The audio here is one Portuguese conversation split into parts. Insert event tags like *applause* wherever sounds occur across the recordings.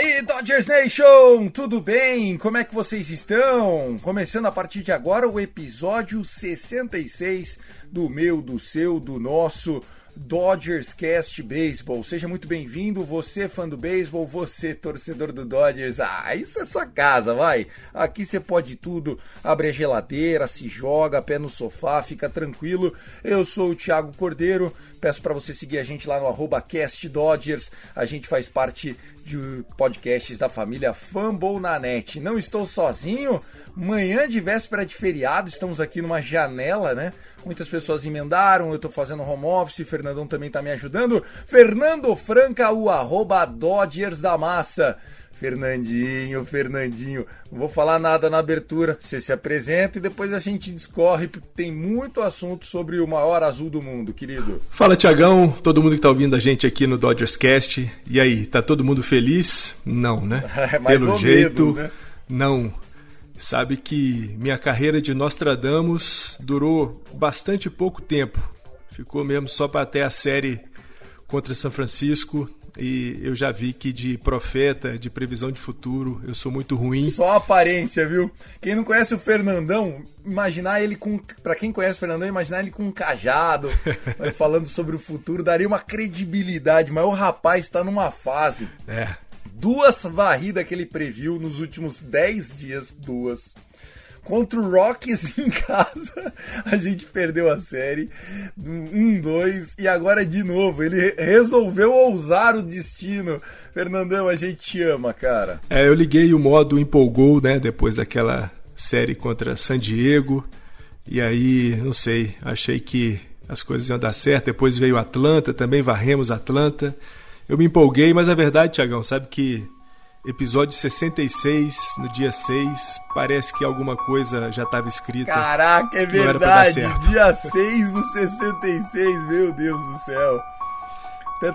Aí, Dodgers Nation, tudo bem? Como é que vocês estão? Começando a partir de agora o episódio 66 do meu, do seu, do nosso Dodgers Cast Baseball. Seja muito bem-vindo, você fã do beisebol, você torcedor do Dodgers. Ah, isso é sua casa, vai. Aqui você pode tudo, abre a geladeira, se joga, pé no sofá, fica tranquilo. Eu sou o Thiago Cordeiro, peço para você seguir a gente lá no arroba Cast Dodgers. A gente faz parte de podcasts da família Fumble na net. Não estou sozinho. Manhã de véspera de feriado, estamos aqui numa janela, né? Muitas pessoas emendaram, eu estou fazendo home office, Fernandão também está me ajudando. Fernando Franca, o arroba Dodgers da Massa. Fernandinho, Fernandinho, não vou falar nada na abertura, você se apresenta e depois a gente discorre, porque tem muito assunto sobre o maior azul do mundo, querido. Fala Tiagão, todo mundo que tá ouvindo a gente aqui no Dodgers Cast. E aí, tá todo mundo feliz? Não, né? *laughs* É, Pelo jeito, menos, né? não. Sabe que minha carreira de Nostradamus durou bastante pouco tempo. Ficou mesmo só para até a série contra São Francisco. E eu já vi que de profeta, de previsão de futuro, eu sou muito ruim. Só a aparência, viu? Quem não conhece o Fernandão, imaginar ele com. Pra quem conhece o Fernandão, imaginar ele com um cajado, *laughs* falando sobre o futuro, daria uma credibilidade, mas o rapaz tá numa fase. É, Duas varridas que ele previu nos últimos 10 dias, duas. Contra o Rockies em casa, a gente perdeu a série. Um, dois, e agora de novo. Ele resolveu ousar o destino. Fernandão, a gente te ama, cara. É, eu liguei o modo empolgou, né, depois daquela série contra San Diego. E aí, não sei, achei que as coisas iam dar certo. Depois veio Atlanta, também varremos Atlanta. Eu me empolguei, mas a verdade, Tiagão, sabe que episódio 66, no dia 6, parece que alguma coisa já estava escrita. Caraca, é verdade. Dia 6 do 66, meu Deus do céu.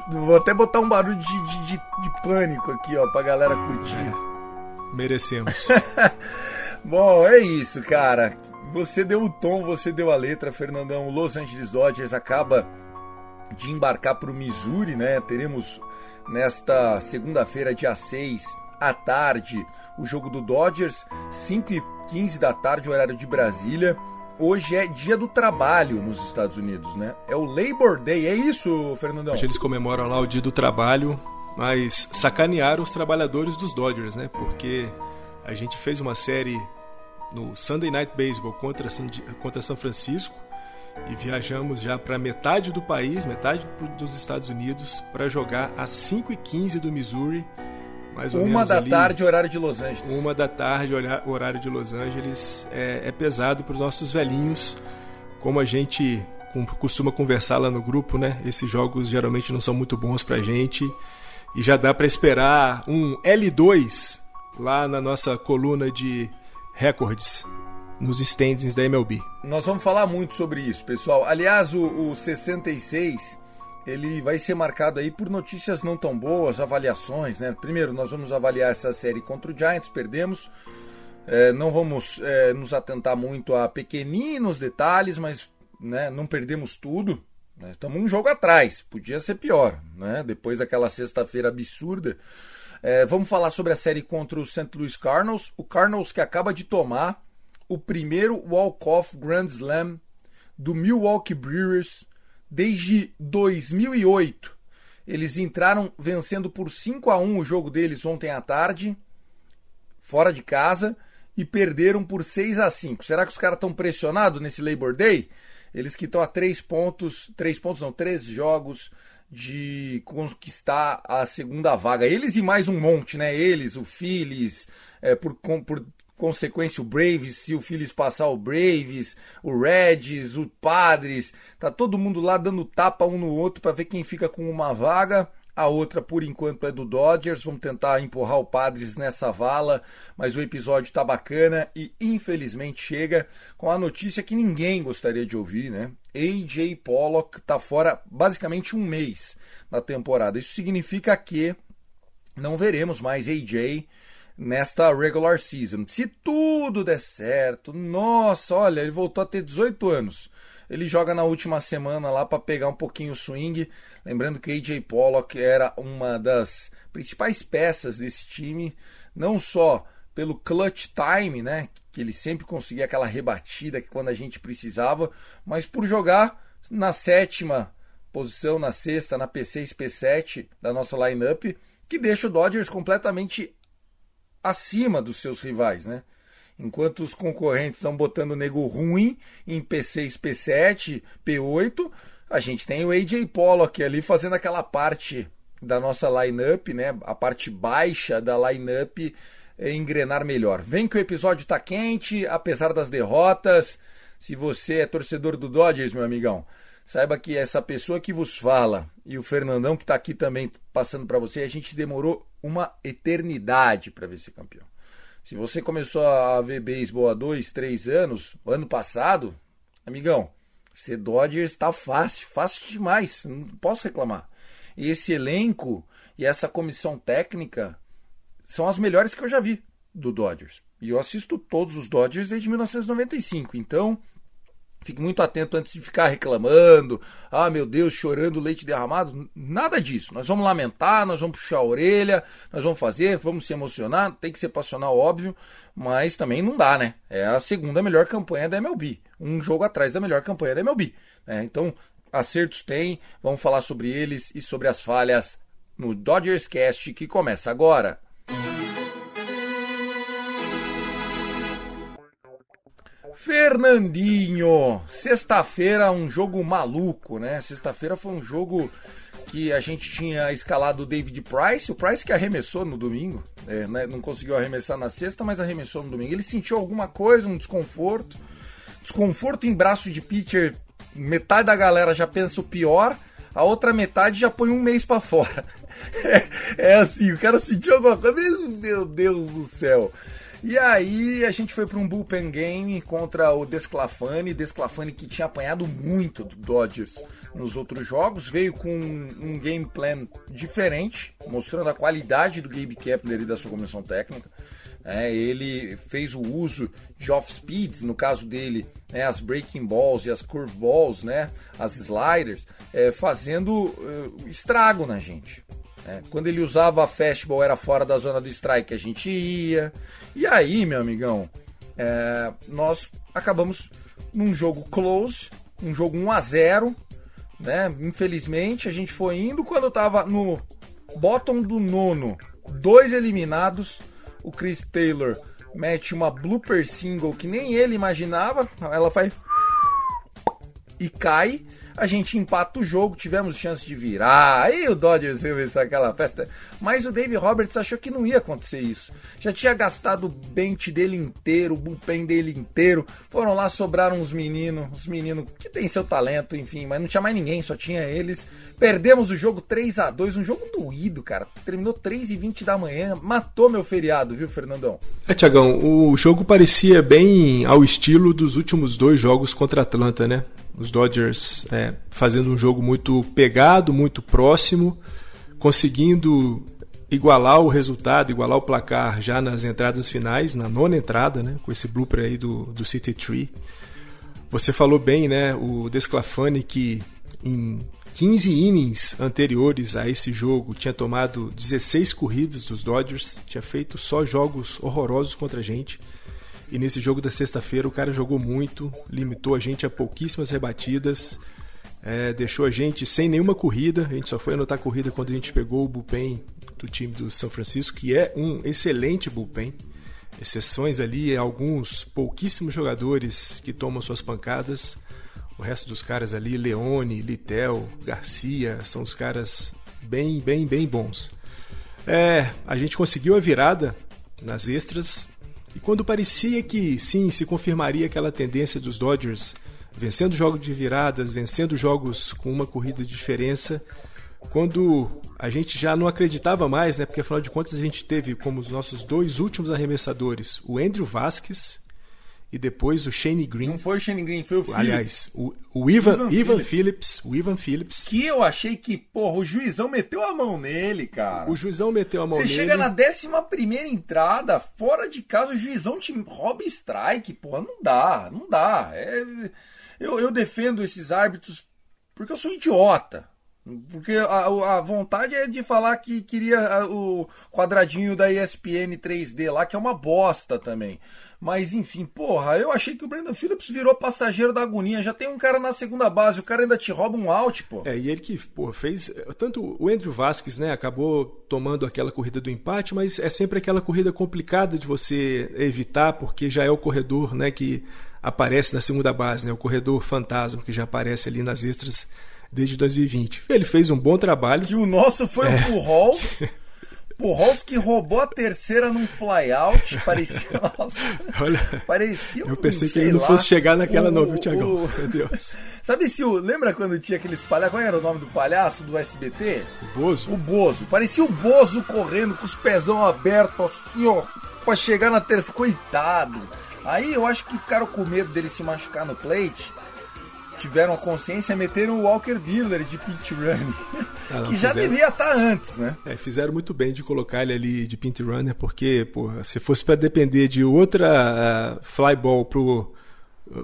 Vou até botar um barulho de, de, de- de pânico aqui, ó, pra galera curtir. Merecemos. *laughs* Bom, é isso, cara. Você deu o tom, você deu a letra, Fernandão. Los Angeles Dodgers acaba de embarcar para o Missouri, né? Teremos nesta segunda-feira, dia 6, à tarde, o jogo do Dodgers, 5 e 15 da tarde, horário de Brasília. Hoje é dia do trabalho nos Estados Unidos, né? É o Labor Day, é isso, Fernandão? Hoje eles comemoram lá o dia do trabalho, mas sacanearam os trabalhadores dos Dodgers, né? Porque a gente fez uma série no Sunday Night Baseball contra, contra São Francisco e viajamos já para metade do país, metade dos Estados Unidos, para jogar às 5h15 do Missouri, mais ou Uma menos da ali, tarde, horário de Los Angeles. Uma da tarde, horário de Los Angeles, é, é pesado para os nossos velhinhos, como a gente costuma conversar lá no grupo, né? Esses jogos geralmente não são muito bons pra gente e já dá para esperar um L2 lá na nossa coluna de recordes nos standings da MLB. Nós vamos falar muito sobre isso, pessoal. Aliás, o, o 66 ele vai ser marcado aí por notícias não tão boas, avaliações, né? Primeiro, nós vamos avaliar essa série contra o Giants, perdemos. É, não vamos é, nos atentar muito a pequeninos detalhes, mas né, não perdemos tudo. né? Estamos um jogo atrás, podia ser pior, né? Depois daquela sexta-feira absurda. É, vamos falar sobre a série contra o St. Louis Cardinals. O Cardinals que acaba de tomar o primeiro walk-off Grand Slam do Milwaukee Brewers desde 2008. Eles entraram vencendo por 5 a 1 o jogo deles ontem à tarde, fora de casa, e perderam por 6 a 5. Será que os caras estão pressionados nesse Labor Day? Eles que estão a 3 pontos, 3 pontos não, 3 jogos de conquistar a segunda vaga. Eles e mais um monte, né? Eles, o Phillies, é, por, por consequência o Braves, se o Phillies passar o Braves, o Reds, o Padres, tá todo mundo lá dando tapa um no outro para ver quem fica com uma vaga. A outra, por enquanto, é do Dodgers. Vamos tentar empurrar o Padres nessa vala, mas o episódio tá bacana e infelizmente chega com a notícia que ninguém gostaria de ouvir, né? AJ Pollock tá fora basicamente um mês na temporada. Isso significa que não veremos mais AJ nesta regular season. Se tudo der certo, nossa, olha, ele voltou a ter 18 anos. Ele joga na última semana lá para pegar um pouquinho o swing. Lembrando que AJ Pollock era uma das principais peças desse time, não só pelo clutch time, né, que ele sempre conseguia aquela rebatida que quando a gente precisava, mas por jogar na sétima posição, na sexta, na P6, P7 da nossa lineup, que deixa o Dodgers completamente acima dos seus rivais, né? Enquanto os concorrentes estão botando nego ruim em P6, P7, P8, a gente tem o AJ Pollock ali fazendo aquela parte da nossa lineup, né? A parte baixa da lineup é, engrenar melhor. Vem que o episódio tá quente, apesar das derrotas. Se você é torcedor do Dodgers, meu amigão, saiba que essa pessoa que vos fala e o Fernandão que está aqui também passando para você, a gente demorou uma eternidade para ver ser campeão. Se você começou a ver beisebol há dois, três anos, ano passado, amigão, ser Dodgers está fácil, fácil demais, não posso reclamar. E esse elenco e essa comissão técnica são as melhores que eu já vi do Dodgers. E eu assisto todos os Dodgers desde 1995. Então, Fique muito atento antes de ficar reclamando, ah meu Deus, chorando leite derramado. Nada disso. Nós vamos lamentar, nós vamos puxar a orelha, nós vamos fazer, vamos se emocionar. Tem que ser passional, óbvio, mas também não dá, né? É a segunda melhor campanha da MLB. Um jogo atrás da melhor campanha da MLB. Né? Então, acertos tem, vamos falar sobre eles e sobre as falhas no Dodgers Cast que começa agora. Fernandinho, sexta-feira um jogo maluco, né? Sexta-feira foi um jogo que a gente tinha escalado o David Price, o Price que arremessou no domingo, é, né? não conseguiu arremessar na sexta, mas arremessou no domingo. Ele sentiu alguma coisa, um desconforto, desconforto em braço de pitcher. Metade da galera já pensa o pior, a outra metade já põe um mês para fora. *laughs* É, é, assim, o cara sentiu alguma coisa, meu Deus do céu. E aí a gente foi para um bullpen game contra o Desclafani, Desclafani que tinha apanhado muito do Dodgers nos outros jogos, veio com um game plan diferente, mostrando a qualidade do Gabe Kepler e da sua comissão técnica. É, ele fez o uso de off-speeds, no caso dele, né, as breaking balls e as curve balls, né, as sliders, é, fazendo uh, estrago na gente. É, quando ele usava a fastball era fora da zona do strike, a gente ia. E aí, meu amigão, é, nós acabamos num jogo close, um jogo 1 a 0 né? Infelizmente, a gente foi indo quando tava no bottom do nono, dois eliminados, o Chris Taylor mete uma blooper single que nem ele imaginava, ela faz e cai a gente empata o jogo, tivemos chance de virar, aí o Dodgers venceu aquela festa. Mas o Dave Roberts achou que não ia acontecer isso. Já tinha gastado o bench dele inteiro, o bullpen dele inteiro. Foram lá, sobraram uns meninos, os meninos que tem seu talento, enfim, mas não tinha mais ninguém, só tinha eles. Perdemos o jogo 3 a 2 um jogo doído, cara. Terminou 3 e 20 da manhã, matou meu feriado, viu, Fernandão? É, Tiagão, o jogo parecia bem ao estilo dos últimos dois jogos contra a Atlanta, né? Os Dodgers é, fazendo um jogo muito pegado, muito próximo, conseguindo igualar o resultado, igualar o placar já nas entradas finais, na nona entrada, né, com esse blooper aí do, do City Tree. Você falou bem, né, o Desclafani que em 15 innings anteriores a esse jogo tinha tomado 16 corridas dos Dodgers, tinha feito só jogos horrorosos contra a gente. E nesse jogo da sexta-feira o cara jogou muito, limitou a gente a pouquíssimas rebatidas, é, deixou a gente sem nenhuma corrida. A gente só foi anotar corrida quando a gente pegou o bullpen do time do São Francisco, que é um excelente bullpen. Exceções ali, alguns pouquíssimos jogadores que tomam suas pancadas. O resto dos caras ali, Leone, Litel, Garcia, são os caras bem, bem, bem bons. É, a gente conseguiu a virada nas extras e quando parecia que sim, se confirmaria aquela tendência dos Dodgers vencendo jogos de viradas, vencendo jogos com uma corrida de diferença, quando a gente já não acreditava mais, né? Porque afinal de contas a gente teve como os nossos dois últimos arremessadores o Andrew Vasquez e depois o Shane Green. Não foi o Shane Green, foi o Phillips. Aliás, o, o Ivan, Ivan Ivan, Phillips. Phillips. O Ivan Phillips. Que eu achei que, porra, o juizão meteu a mão nele, cara. O juizão meteu a mão Você nele. chega na 11 entrada, fora de casa, o juizão te rouba strike, porra. Não dá, não dá. É... Eu, eu defendo esses árbitros porque eu sou idiota. Porque a, a vontade é de falar que queria o quadradinho da ESPN 3D lá, que é uma bosta também. Mas enfim, porra, eu achei que o Brandon Phillips virou passageiro da agonia. Já tem um cara na segunda base, o cara ainda te rouba um out, pô. É, e ele que pô, fez. Tanto o Andrew Vasquez, né, acabou tomando aquela corrida do empate, mas é sempre aquela corrida complicada de você evitar, porque já é o corredor né, que aparece na segunda base, né, o corredor fantasma que já aparece ali nas extras desde 2020. Ele fez um bom trabalho. Que o nosso foi É. o Pujols. Pujols que roubou a terceira num flyout. Parecia. *laughs* Nossa, Olha, parecia um, eu pensei que ele não lá, fosse chegar naquela o- não, viu, Tiagão? o- Meu Deus. *laughs* Sabe se o. Lembra quando tinha aqueles palhaços? Qual era o nome do palhaço do SBT? O Bozo? O Bozo. Parecia o Bozo correndo com os pezão abertos, assim, ó, pra chegar na terça. Coitado. Aí eu acho que ficaram com medo dele se machucar no plate. Tiveram a consciência e meteram o Walker Buehler de pitch running. *laughs* Ah, que já fizeram. devia estar antes, né? É, fizeram muito bem de colocar ele ali de pint runner, porque, porra, se fosse para depender de outra uh, fly ball pro,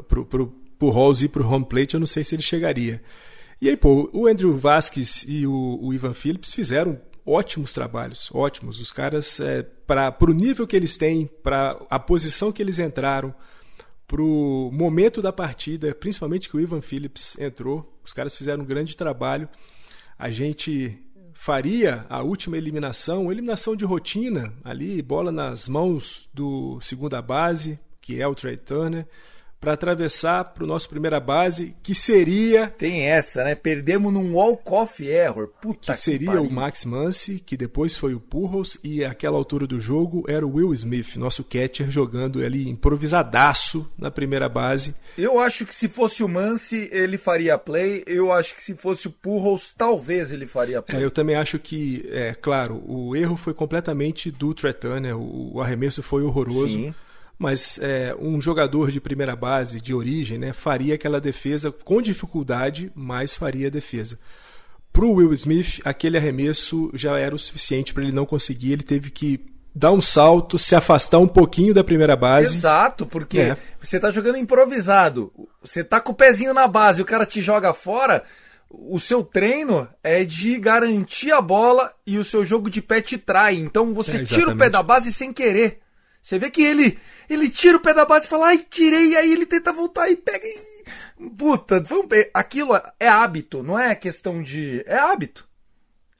pro, pro, pro Halls e pro home plate, eu não sei se ele chegaria. E aí, pô, o Andrew Vasquez e o, o Ivan Phillips fizeram ótimos trabalhos, ótimos. Os caras, é, para o nível que eles têm, para a posição que eles entraram, pro momento da partida, principalmente que o Ivan Phillips entrou, os caras fizeram um grande trabalho. A gente faria a última eliminação, eliminação de rotina, ali, bola nas mãos do segunda base, que é o Trey Turner, para atravessar para o nosso primeira base, que seria Tem essa, né? Perdemos num walk-off error. Puta que seria pariu. o Max Muncy, que depois foi o Pujols, e àquela altura do jogo era o Will Smith, nosso catcher, jogando ali improvisadaço na primeira base. Eu acho que se fosse o Mance, ele faria play. Eu acho que se fosse o Pujols, talvez ele faria É, play. eu também acho que, é claro, o erro foi completamente do Turner, o, o arremesso foi horroroso. Sim. Mas é, um jogador de primeira base, de origem, né, faria aquela defesa com dificuldade, mas faria a defesa. Para o Will Smith, aquele arremesso já era o suficiente para ele não conseguir. Ele teve que dar um salto, se afastar um pouquinho da primeira base. Exato, porque É. você tá jogando improvisado. Você tá com o pezinho na base, o cara te joga fora. O seu treino é de garantir a bola e o seu jogo de pé te trai. Então você É, tira o pé da base sem querer. Você vê que ele ele tira o pé da base e fala, ai, tirei, e aí ele tenta voltar e pega e. Puta, vamos ver. aquilo é hábito, não é questão de. É hábito.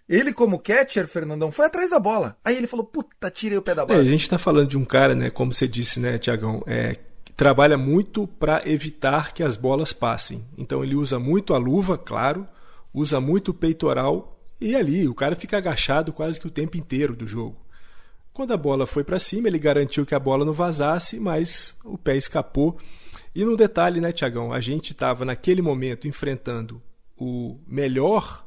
Ele, como catcher, Fernandão, foi atrás da bola. Aí ele falou, puta, tirei o pé da É, a base. gente está falando de um cara, né, como você disse, né, Tiagão, é, que trabalha muito para evitar que as bolas passem. Então ele usa muito a luva, claro, usa muito o peitoral e ali o cara fica agachado quase que o tempo inteiro do jogo. Quando a bola foi para cima, ele garantiu que a bola não vazasse, mas o pé escapou. E no detalhe, né, Tiagão, a gente estava naquele momento enfrentando o melhor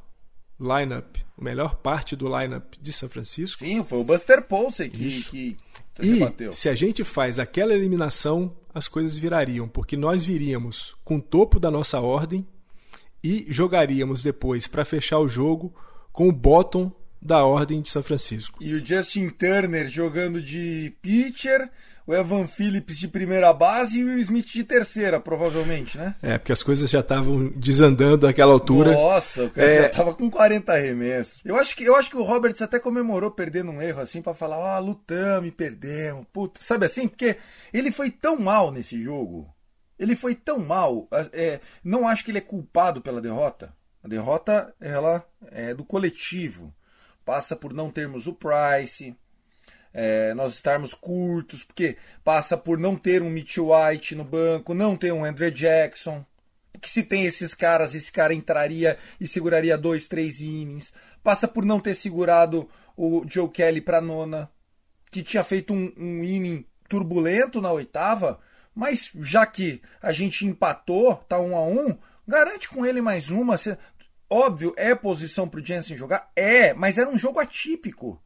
lineup, a melhor parte do lineup de São Francisco. Sim, foi o Buster Posey que, Isso. que E rebateu. se a gente faz aquela eliminação, as coisas virariam, porque nós viríamos com o topo da nossa ordem e jogaríamos depois para fechar o jogo com o bottom da ordem de São Francisco. E o Justin Turner jogando de pitcher, o Evan Phillips de primeira base e o Smith de terceira, provavelmente, né? É, porque as coisas já estavam desandando naquela altura. Nossa, o cara É. já tava com 40 arremessos. Eu acho que, eu acho que o Roberts até comemorou perdendo um erro assim pra falar, ó, lutamos e perdemos, puta. Sabe assim? Porque ele foi tão mal nesse jogo. Ele foi tão mal. é, não acho que ele é culpado pela derrota. A derrota, ela é do coletivo. Passa por não termos o Price, é, nós estarmos curtos, porque passa por não ter um Mitchell White no banco, não ter um Andrew Jackson. Porque se tem esses caras, esse cara entraria e seguraria dois, três innings. Passa por não ter segurado o Joe Kelly para nona, que tinha feito um, um inning turbulento na oitava, mas já que a gente empatou, tá um a um, garante com ele mais uma. Óbvio, é posição pro Jensen jogar? É, mas era um jogo atípico.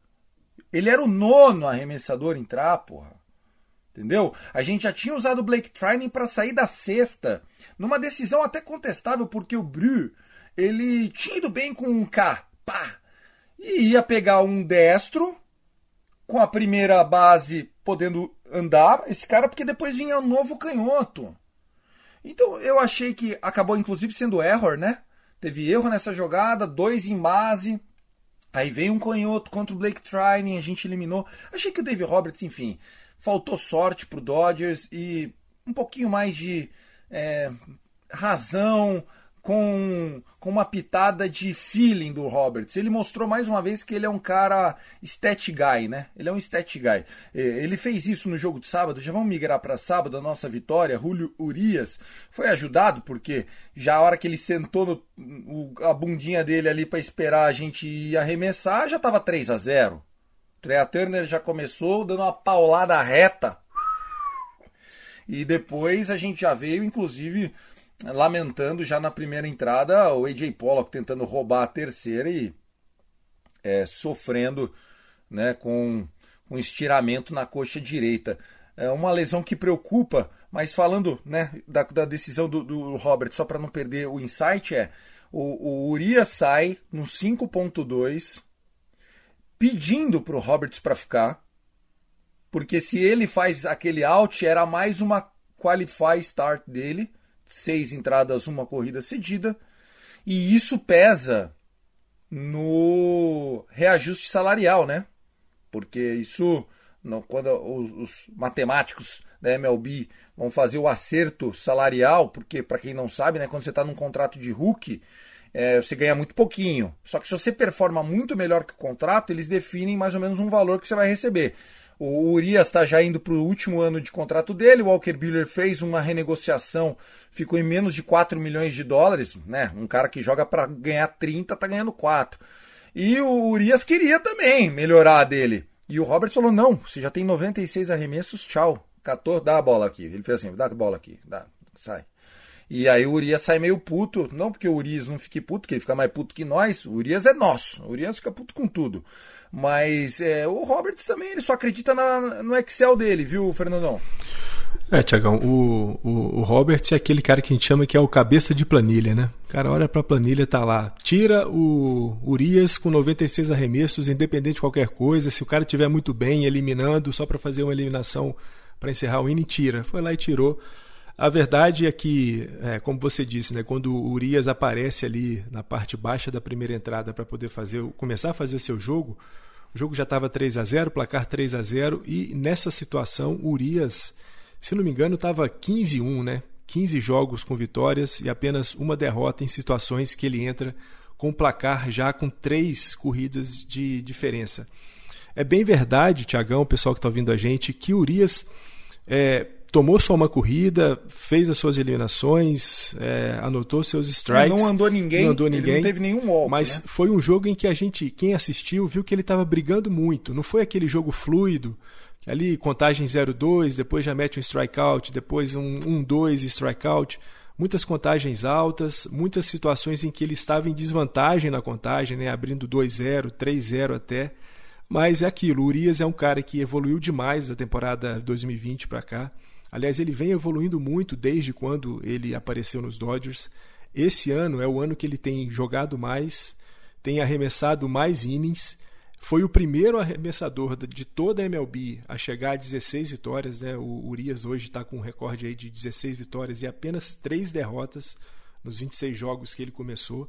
Ele era o nono arremessador em entrar, porra. Entendeu? A gente já tinha usado o Blake Trining para sair da sexta, numa decisão até contestável, porque o Bru, ele tinha ido bem com um K, pá, e ia pegar um destro, com a primeira base podendo andar, esse cara, porque depois vinha um novo canhoto. Então eu achei que acabou inclusive sendo error, né? Teve erro nessa jogada, dois em base. Aí veio um canhoto contra o Blake Trining, a gente eliminou. Achei que o Dave Roberts, enfim, faltou sorte pro Dodgers e um pouquinho mais de é, razão com, com uma pitada de feeling do Roberts. Ele mostrou mais uma vez que ele é um cara stat guy, né? Ele é um stat guy. É, Ele fez isso no jogo de sábado, já vamos migrar para sábado, a nossa vitória. Julio Urias foi ajudado porque já a hora que ele sentou no, a bundinha dele ali para esperar a gente arremessar, já estava 3 a 0 Trea Turner já começou dando uma paulada reta. E depois a gente já veio, inclusive, lamentando já na primeira entrada o AJ Pollock tentando roubar a terceira e é, sofrendo né, com um estiramento na coxa direita. É uma lesão que preocupa, mas falando né, da, da decisão do, do Robert, só para não perder o insight, é o, o Urias sai no 5.2 pedindo para o Roberts para ficar, porque se ele faz aquele out, era mais uma qualify start dele, seis entradas, uma corrida cedida, e isso pesa no reajuste salarial, né? Porque isso, quando os, os matemáticos da MLB vão fazer o acerto salarial, porque para quem não sabe, né, quando você está num contrato de rookie, é, você ganha muito pouquinho. Só que se você performa muito melhor que o contrato, eles definem mais ou menos um valor que você vai receber. O Urias está já indo para o último ano de contrato dele. O Walker Buehler fez uma renegociação, ficou em menos de 4 milhões de dólares. Né? Um cara que joga para ganhar 30 está ganhando 4. E o Urias queria também melhorar dele. E o Roberts falou: não, você já tem 96 arremessos, tchau. 14, dá a bola aqui. Ele fez assim: dá a bola aqui, dá, sai. E aí o Urias sai meio puto. Não porque o Urias não fique puto, que ele fica mais puto que nós. O Urias é nosso. O Urias fica puto com tudo. Mas é, o Roberts também, ele só acredita na- no Excel dele, viu, Fernandão? É, Tiagão, o, o, o Roberts é aquele cara que a gente chama que é o cabeça de planilha, né? O cara olha pra planilha tá lá. Tira o Urias com 96 arremessos, independente de qualquer coisa. Se o cara estiver muito bem, eliminando, só para fazer uma eliminação para encerrar o inning, tira. Foi lá e tirou. A verdade é que, é, como você disse, né, quando o Urias aparece ali na parte baixa da primeira entrada para poder fazer, começar a fazer o seu jogo, o jogo já estava 3 a 0 placar 3 a 0 e nessa situação o Urias, se não me engano, estava 15-1, né? 15 jogos com vitórias e apenas uma derrota em situações que ele entra com placar já com três corridas de diferença. É bem verdade, Tiagão, o pessoal que está ouvindo a gente, que Urias é, tomou só uma corrida, fez as suas eliminações, é, anotou seus strikes. não andou ninguém, não andou ninguém, não teve nenhum walk, Mas né? foi um jogo em que a gente, quem assistiu, viu que ele estava brigando muito. Não foi aquele jogo fluido, que ali contagem 0-2, depois já mete um strikeout, depois um 1-2 strikeout. Muitas contagens altas, muitas situações em que ele estava em desvantagem na contagem, né, abrindo 2-0, 3-0 até. Mas é aquilo, o Urias é um cara que evoluiu demais da temporada 2020 para cá. Aliás, ele vem evoluindo muito desde quando ele apareceu nos Dodgers. Esse ano é o ano que ele tem jogado mais, tem arremessado mais innings foi o primeiro arremessador de toda a MLB a chegar a 16 vitórias. Né? O Urias hoje está com um recorde aí de 16 vitórias e apenas 3 derrotas nos 26 jogos que ele começou.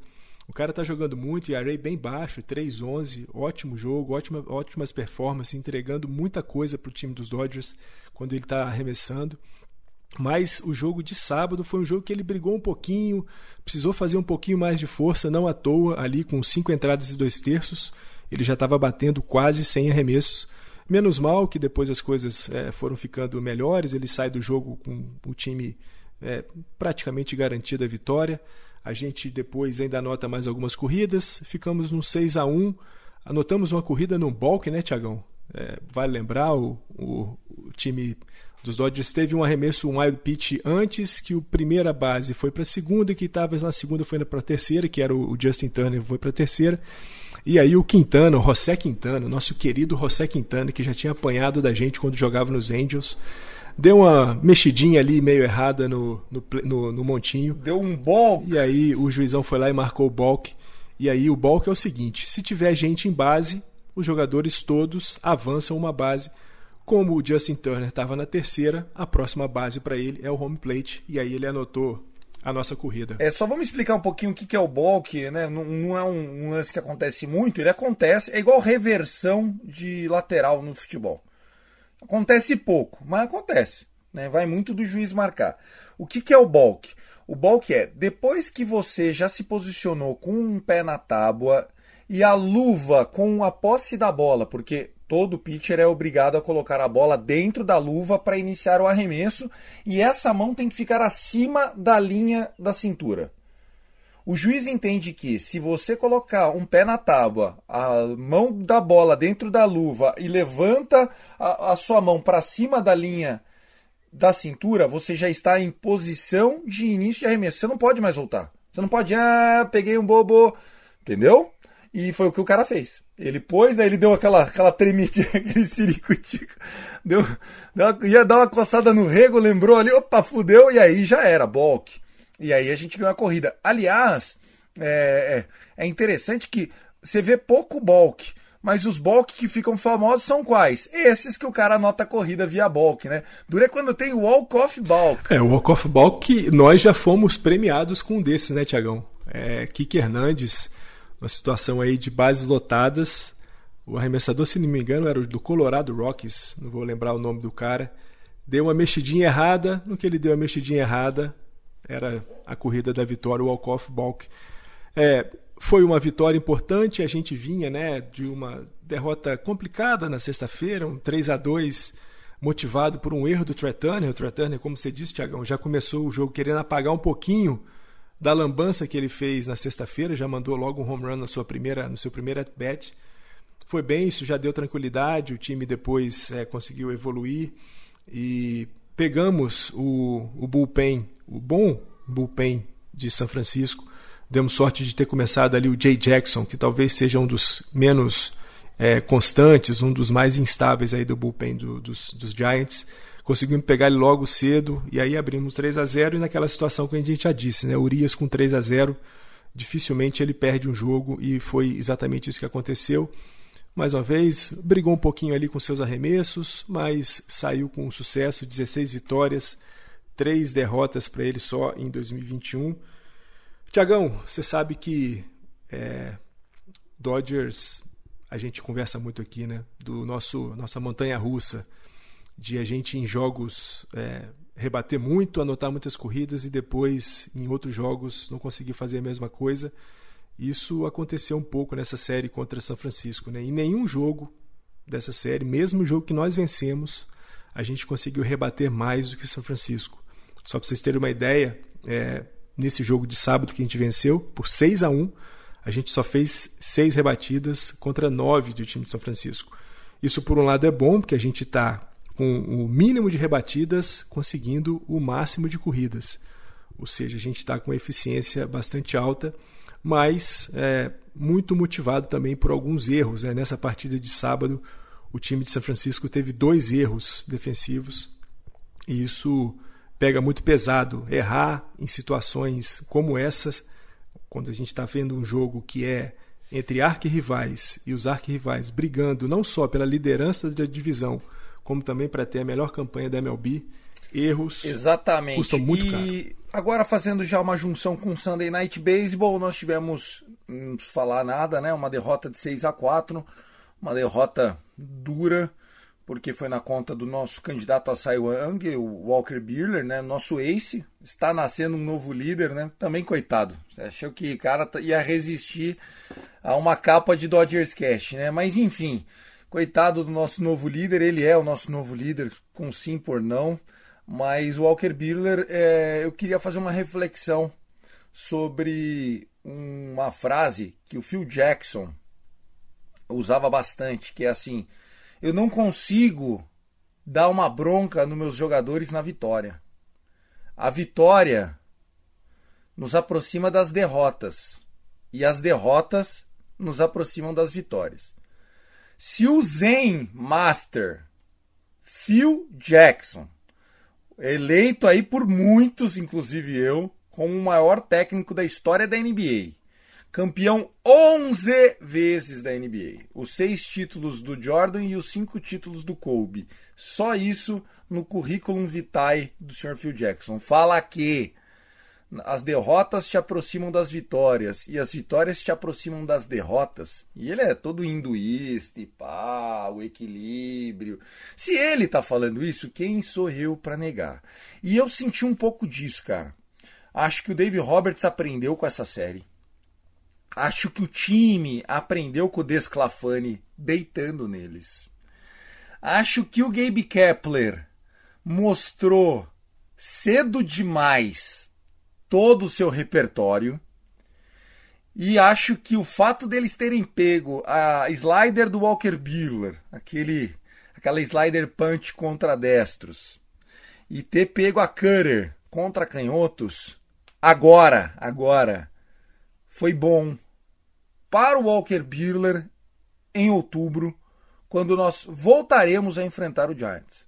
O cara está jogando muito e array bem baixo, 3-11, ótimo jogo, ótima, ótimas performances, entregando muita coisa para o time dos Dodgers quando ele está arremessando. Mas o jogo de sábado foi um jogo que ele brigou um pouquinho, precisou fazer um pouquinho mais de força, não à toa, ali com cinco entradas e dois terços. Ele já estava batendo quase 100 arremessos. Menos mal que depois as coisas é, foram ficando melhores, ele sai do jogo com o time é, praticamente garantido a vitória. A gente depois ainda anota mais algumas corridas, ficamos no 6 a 1 Anotamos uma corrida no bulk, né, Tiagão? É, vale lembrar, o, o, o, time dos Dodgers teve um arremesso, um wild pitch antes que o primeira base foi para a segunda, que estava na segunda foi para a terceira, que era o, o Justin Turner, foi para a terceira. E aí o Quintana, o José Quintana, nosso querido José Quintana, que já tinha apanhado da gente quando jogava nos Angels, deu uma mexidinha ali meio errada no, no, no, no montinho. Deu um balk. E aí o juizão foi lá e marcou o balk. E aí o balk é o seguinte: se tiver gente em base, os jogadores todos avançam uma base. Como o Justin Turner estava na terceira, a próxima base para ele é o home plate. E aí ele anotou a nossa corrida. É, só vamos explicar um pouquinho o que é o balk, né? Não, não é um, lance que acontece muito, ele acontece, é igual reversão de lateral no futebol. Acontece pouco, mas acontece. Né? Vai muito do juiz marcar. O que, que é o balk? O balk é depois que você já se posicionou com um pé na tábua e a luva com a posse da bola, porque todo pitcher é obrigado a colocar a bola dentro da luva para iniciar o arremesso e essa mão tem que ficar acima da linha da cintura. O juiz entende que se você colocar um pé na tábua, a mão da bola dentro da luva e levanta a, a sua mão para cima da linha da cintura, você já está em posição de início de arremesso. Você não pode mais voltar. Você não pode, ah, peguei um bobo, entendeu? E foi o que o cara fez. Ele pôs, daí ele deu aquela, aquela tremidinha, *laughs* aquele ciricutico, deu, deu ia dar uma coçada no rego, lembrou ali, opa, fudeu, e aí já era, balk. E aí a gente ganhou a corrida. Aliás, é, é, é interessante que você vê pouco bulk, mas os bulk que ficam famosos são quais? Esses que o cara anota a corrida via bulk, né? Dura quando tem o walk-off bulk. É, o walk-off bulk, nós já fomos premiados com um desses, né, Tiagão? É, Kike Hernandes, uma situação aí de bases lotadas. O arremessador, se não me engano, era do Colorado Rockies, não vou lembrar o nome do cara. Deu uma mexidinha errada, no que ele deu a mexidinha errada, era a corrida da vitória, o walk-off bulk. É, foi uma vitória importante, a gente vinha né, de uma derrota complicada na sexta-feira, um 3 a 2 motivado por um erro do Trey Turner. O Trey Turner, como você disse, Tiagão, já começou o jogo querendo apagar um pouquinho da lambança que ele fez na sexta-feira, já mandou logo um home run na sua primeira, no seu primeiro at-bat. Foi bem, isso já deu tranquilidade, o time depois é, conseguiu evoluir e pegamos o, o bullpen, o bom bullpen de São Francisco. Demos sorte de ter começado ali o Jay Jackson, que talvez seja um dos menos é, constantes, um dos mais instáveis aí do bullpen do, dos, dos Giants. Conseguimos pegar ele logo cedo e aí abrimos 3 a 0 e naquela situação que a gente já disse, né? Urias com 3 a 0 dificilmente ele perde um jogo e foi exatamente isso que aconteceu mais uma vez, brigou um pouquinho ali com seus arremessos, mas saiu com sucesso, 16 vitórias, 3 derrotas para ele só em 2021. Tiagão, você sabe que é, Dodgers, a gente conversa muito aqui, né? Do nosso nossa montanha russa, de a gente em jogos é, rebater muito, anotar muitas corridas e depois em outros jogos não conseguir fazer a mesma coisa. Isso aconteceu um pouco nessa série contra São Francisco. Né? Em nenhum jogo dessa série, mesmo o jogo que nós vencemos, a gente conseguiu rebater mais do que São Francisco. Só para vocês terem uma ideia, é, nesse jogo de sábado que a gente venceu, por 6 a 1 a gente só fez seis rebatidas contra nove do time de São Francisco. Isso, por um lado, é bom, porque a gente está com o mínimo de rebatidas conseguindo o máximo de corridas. Ou seja, a gente está com eficiência bastante alta mas é, muito motivado também por alguns erros. Né? Nessa partida de sábado, o time de São Francisco teve dois erros defensivos e isso pega muito pesado. Errar em situações como essas, quando a gente está vendo um jogo que é entre arquirrivais e os arquirrivais brigando não só pela liderança da divisão, como também para ter a melhor campanha da MLB, erros Exatamente. custam muito e caro. agora fazendo já uma junção com o Sunday Night Baseball, nós tivemos, não preciso falar nada, né? Uma derrota de 6 a 4 uma derrota dura, porque foi na conta do nosso candidato a Young, o Walker Buehler, né? Nosso ace, está nascendo um novo líder, né? Também coitado. Você achou que cara ia resistir a uma capa de Dodgers Cash, né? Mas enfim, coitado do nosso novo líder, ele é o nosso novo líder, com sim por não. Mas o Walker Buehler, é, eu queria fazer uma reflexão sobre uma frase que o Phil Jackson usava bastante, que é assim: eu não consigo dar uma bronca nos meus jogadores na vitória. A vitória nos aproxima das derrotas e as derrotas nos aproximam das vitórias. Se o Zen Master Phil Jackson, eleito aí por muitos, inclusive eu, como o maior técnico da história da NBA, campeão 11 vezes da NBA. Os seis títulos do Jordan e os cinco títulos do Kobe. Só isso no currículo vitae do Sr. Phil Jackson. Fala que as derrotas te aproximam das vitórias e as vitórias te aproximam das derrotas. E ele é todo hinduísta e pá, o equilíbrio. Se ele tá falando isso, quem sou eu para negar? E eu senti um pouco disso, cara. Acho que o Dave Roberts aprendeu com essa série. Acho que o time aprendeu com o Desclafani deitando neles. Acho que o Gabe Kepler mostrou cedo demais todo o seu repertório. E acho que o fato deles terem pego a slider do Walker Buehler, aquele, aquela slider punch contra destros, e ter pego a cutter contra canhotos, agora, agora, foi bom para o Walker Buehler em outubro, quando nós voltaremos a enfrentar o Giants.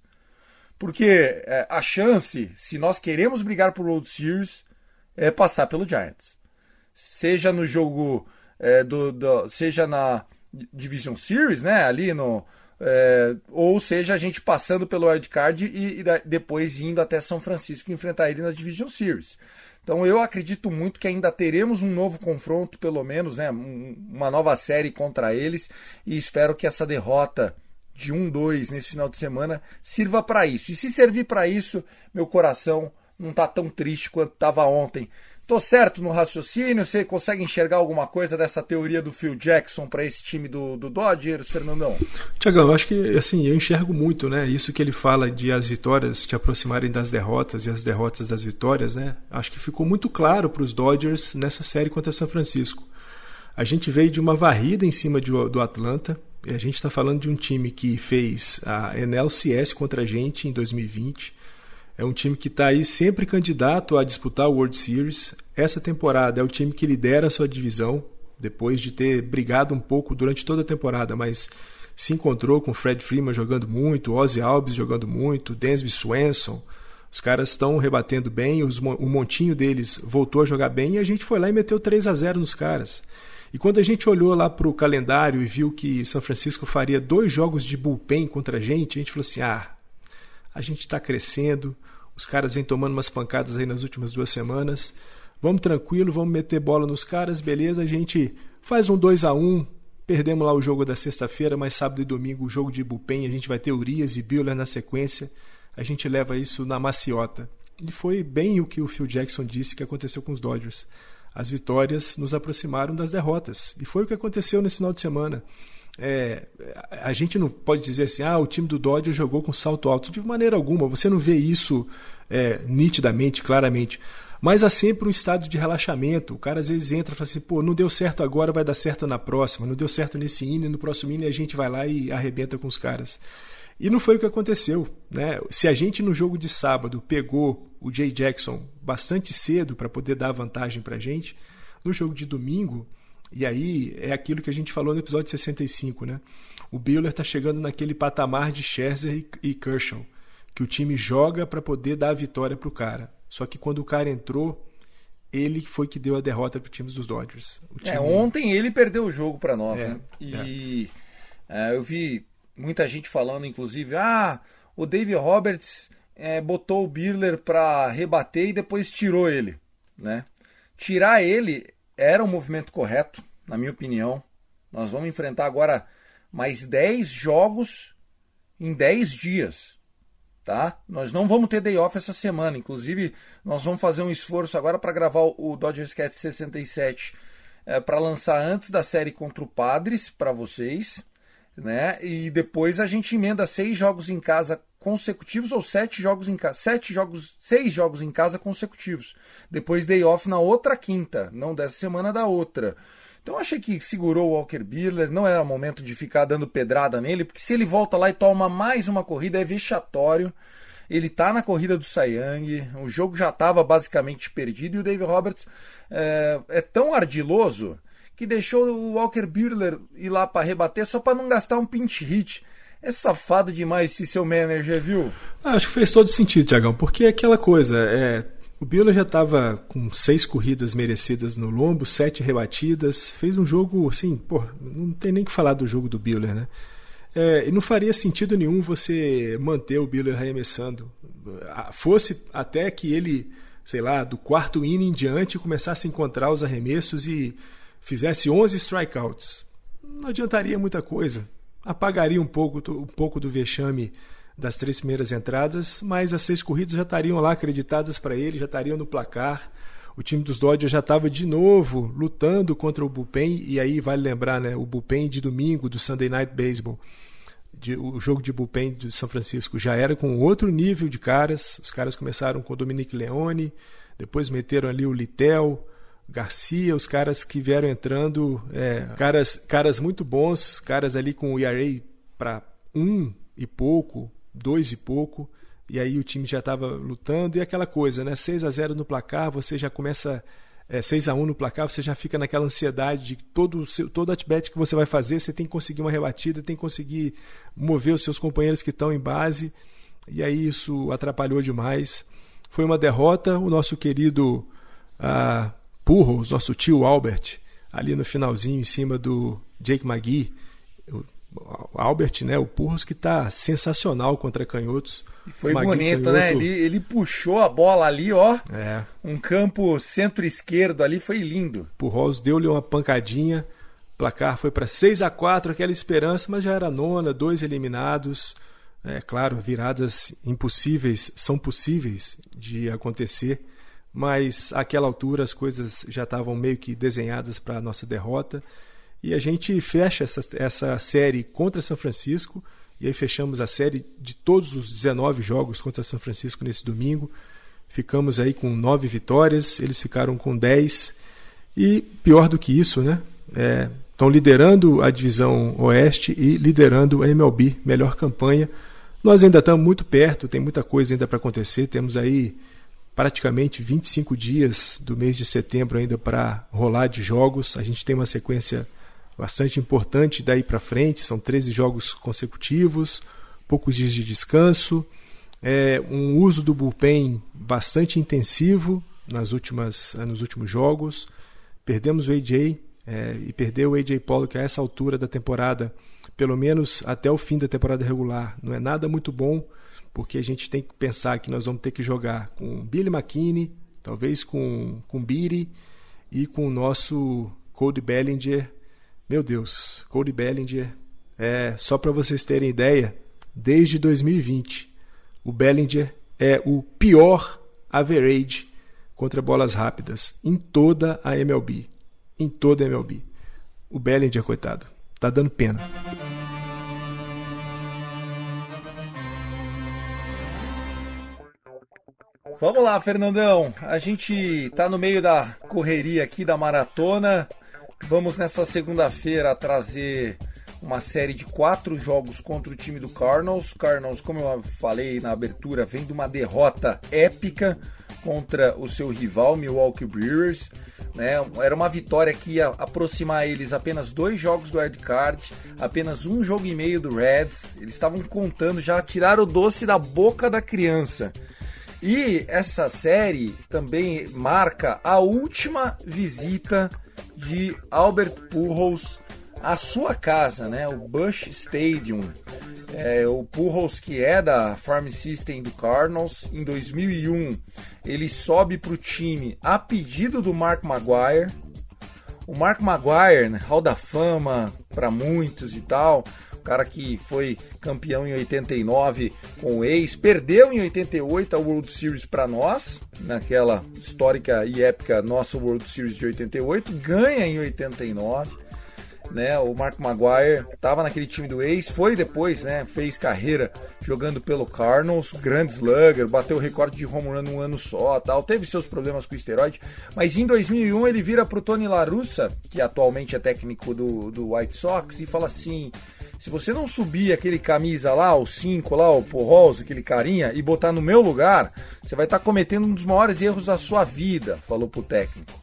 Porque é, a chance, se nós queremos brigar por World Series, é passar pelo Giants. Seja no jogo é, do, do, seja na Division Series, né, ali no é, ou seja a gente passando pelo Wild Card e, e, depois indo até São Francisco enfrentar ele na Division Series. Então eu acredito muito que ainda teremos um novo confronto, pelo menos, né, uma nova série contra eles e espero que essa derrota de 1-2 nesse final de semana sirva para isso. E se servir para isso, meu coração não está tão triste quanto estava ontem. Tô certo no raciocínio? Você consegue enxergar alguma coisa dessa teoria do Phil Jackson para esse time do, do Dodgers, Fernandão? Tiagão, eu acho que assim, eu enxergo muito, né? Isso que ele fala de as vitórias te aproximarem das derrotas e as derrotas das vitórias, né? Acho que ficou muito claro para os Dodgers nessa série contra São Francisco. A gente veio de uma varrida em cima de, do Atlanta, e a gente está falando de um time que fez a NLCS contra a gente em 2020 é um time que está aí sempre candidato a disputar o World Series. Essa temporada é o time que lidera a sua divisão, depois de ter brigado um pouco durante toda a temporada, mas se encontrou com Fred Freeman jogando muito, Ozzy Alves jogando muito, Dansby Swenson. Os caras estão rebatendo bem, os, o montinho deles voltou a jogar bem e a gente foi lá e meteu 3 a 0 nos caras. E quando a gente olhou lá para o calendário e viu que São Francisco faria dois jogos de bullpen contra a gente, a gente falou assim: ah, a gente está crescendo, os caras vêm tomando umas pancadas aí nas últimas duas semanas. Vamos tranquilo, vamos meter bola nos caras, beleza? A gente faz um 2 a 1 Perdemos lá o jogo da sexta-feira, mas sábado e domingo o jogo de Bupen, a gente vai ter Urias e Buehler na sequência. A gente leva isso na maciota. E foi bem o que o Phil Jackson disse que aconteceu com os Dodgers. As vitórias nos aproximaram das derrotas. E foi o que aconteceu nesse final de semana. É, a gente não pode dizer assim, ah, o time do Dodgers jogou com salto alto. De maneira alguma, você não vê isso é, nitidamente, claramente. Mas há sempre um estado de relaxamento. O cara às vezes entra e fala assim, pô, não deu certo agora, vai dar certo na próxima. Não deu certo nesse inning, no próximo inning a gente vai lá e arrebenta com os caras. E não foi o que aconteceu. Né? Se a gente no jogo de sábado pegou o Jay Jackson bastante cedo para poder dar vantagem para a gente, no jogo de domingo e aí é aquilo que a gente falou no episódio 65, né? O Buehler está chegando naquele patamar de Scherzer e Kershaw, que o time joga para poder dar a vitória para o cara. Só que quando o cara entrou, ele foi que deu a derrota para o time dos Dodgers. É, ontem ele perdeu o jogo para nós, é, né? E é. eu vi muita gente falando, inclusive, ah, o Dave Roberts é, botou o Birler para rebater e depois tirou ele, né? Tirar ele era o um movimento correto, na minha opinião. Nós vamos enfrentar agora mais 10 jogos em 10 dias tá? Nós não vamos ter day off essa semana, inclusive nós vamos fazer um esforço agora para gravar o Dodgers Cat 67 é, para lançar antes da série contra o Padres para vocês, né? E depois a gente emenda seis jogos em casa consecutivos ou sete jogos em casa, sete jogos, seis jogos em casa consecutivos. Depois day off na outra quinta, não dessa semana da outra. Então achei que segurou o Walker Buehler, não era momento de ficar dando pedrada nele, porque se ele volta lá e toma mais uma corrida é vexatório. Ele tá na corrida do Sayang, o jogo já estava basicamente perdido e o Dave Roberts é, é tão ardiloso que deixou o Walker Buehler ir lá para rebater só para não gastar um pinch hit. É safado demais esse seu manager, viu? Acho que fez todo sentido, Tiagão, porque é aquela coisa, é, o Biola já estava com seis corridas merecidas no lombo, sete rebatidas, fez um jogo assim, pô, não tem nem que falar do jogo do Biola, né? É, e não faria sentido nenhum você manter o Biola arremessando. Fosse até que ele, sei lá, do quarto inning em diante começasse a encontrar os arremessos e fizesse 11 strikeouts. Não adiantaria muita coisa. Apagaria um pouco, um pouco do vexame das três primeiras entradas, mas as seis corridas já estariam lá acreditadas para ele, já estariam no placar. O time dos Dodgers já estava de novo lutando contra o bullpen, e aí vale lembrar, né, o bullpen de domingo do Sunday Night Baseball, de, o jogo de bullpen de São Francisco já era com outro nível de caras. Os caras começaram com o Dominic Leone, depois meteram ali o Litel, Garcia, os caras que vieram entrando, é, caras, caras muito bons, caras ali com o ERA para um e pouco, dois e pouco, e aí o time já estava lutando, e aquela coisa, né? 6 a 0 no placar, você já começa. É, 6 a 1 no placar, você já fica naquela ansiedade de que todo o todo at-bat que você vai fazer, você tem que conseguir uma rebatida, tem que conseguir mover os seus companheiros que estão em base, e aí isso atrapalhou demais. Foi uma derrota, o nosso querido ah, Purros, nosso tio Albert, ali no finalzinho, em cima do Jake McGee, Albert, né, o Purros que está sensacional contra canhotos. E foi bonito, né? canhoto... né? Ele, ele puxou a bola ali, ó. É. Um campo centro-esquerdo ali, foi lindo. Purros deu-lhe uma pancadinha. O placar foi para 6 a 4 aquela esperança, mas já era nona, dois eliminados. É claro, viradas impossíveis são possíveis de acontecer, mas àquela altura as coisas já estavam meio que desenhadas para a nossa derrota. E a gente fecha essa, essa série contra São Francisco, e aí fechamos a série de todos os 19 jogos contra São Francisco nesse domingo. Ficamos aí com nove vitórias, eles ficaram com 10. E pior do que isso, né? Estão é, liderando a divisão Oeste e liderando a MLB, melhor campanha. Nós ainda estamos muito perto, tem muita coisa ainda para acontecer. Temos aí praticamente 25 dias do mês de setembro ainda para rolar de jogos. A gente tem uma sequência bastante importante daí para frente. São 13 jogos consecutivos, poucos dias de descanso, é, um uso do bullpen bastante intensivo nas últimas, nos últimos jogos. Perdemos o AJ é, e perdeu o AJ Pollock a essa altura da temporada, pelo menos até o fim da temporada regular. Não é nada muito bom, porque a gente tem que pensar que nós vamos ter que jogar com Billy McKinney, talvez com, com Beatty e com o nosso Cody Bellinger meu Deus, Cody Bellinger, é, só para vocês terem ideia, desde 2020, o Bellinger é o pior average contra bolas rápidas em toda a MLB. Em toda a MLB. O Bellinger, coitado, tá dando pena. Vamos lá, Fernandão. A gente tá no meio da correria aqui da maratona. Vamos nessa segunda-feira trazer uma série de quatro jogos contra o time do Cardinals. Cardinals, como eu falei na abertura, vem de uma derrota épica contra o seu rival Milwaukee Brewers. Né? Era uma vitória que ia aproximar eles apenas dois jogos do Wild Card, apenas um jogo e meio do Reds. Eles estavam contando, já tiraram o doce da boca da criança. E essa série também marca a última visita de Albert Pujols à sua casa, né? O Bush Stadium. É, o Pujols, que é da Farm System do Cardinals, em 2001 ele sobe para o time a pedido do Mark Maguire. O Mark Maguire, né, Hall da Fama para muitos e tal, cara que foi campeão em 89 com o ex, perdeu em 88 a World Series para nós, naquela histórica e épica nossa World Series de 88, ganha em 89 né? O Mark Maguire estava naquele time do ex, foi depois, né? Fez carreira jogando pelo Cardinals, grande slugger, bateu o recorde de home run num ano só, tal. Teve seus problemas com o esteroide, mas em 2001 ele vira pro Tony La Russa, que atualmente é técnico do, do White Sox, e fala assim: se você não subir aquele camisa lá, o 5 lá, o Porros, aquele carinha, e botar no meu lugar, você vai estar tá cometendo um dos maiores erros da sua vida, falou pro técnico.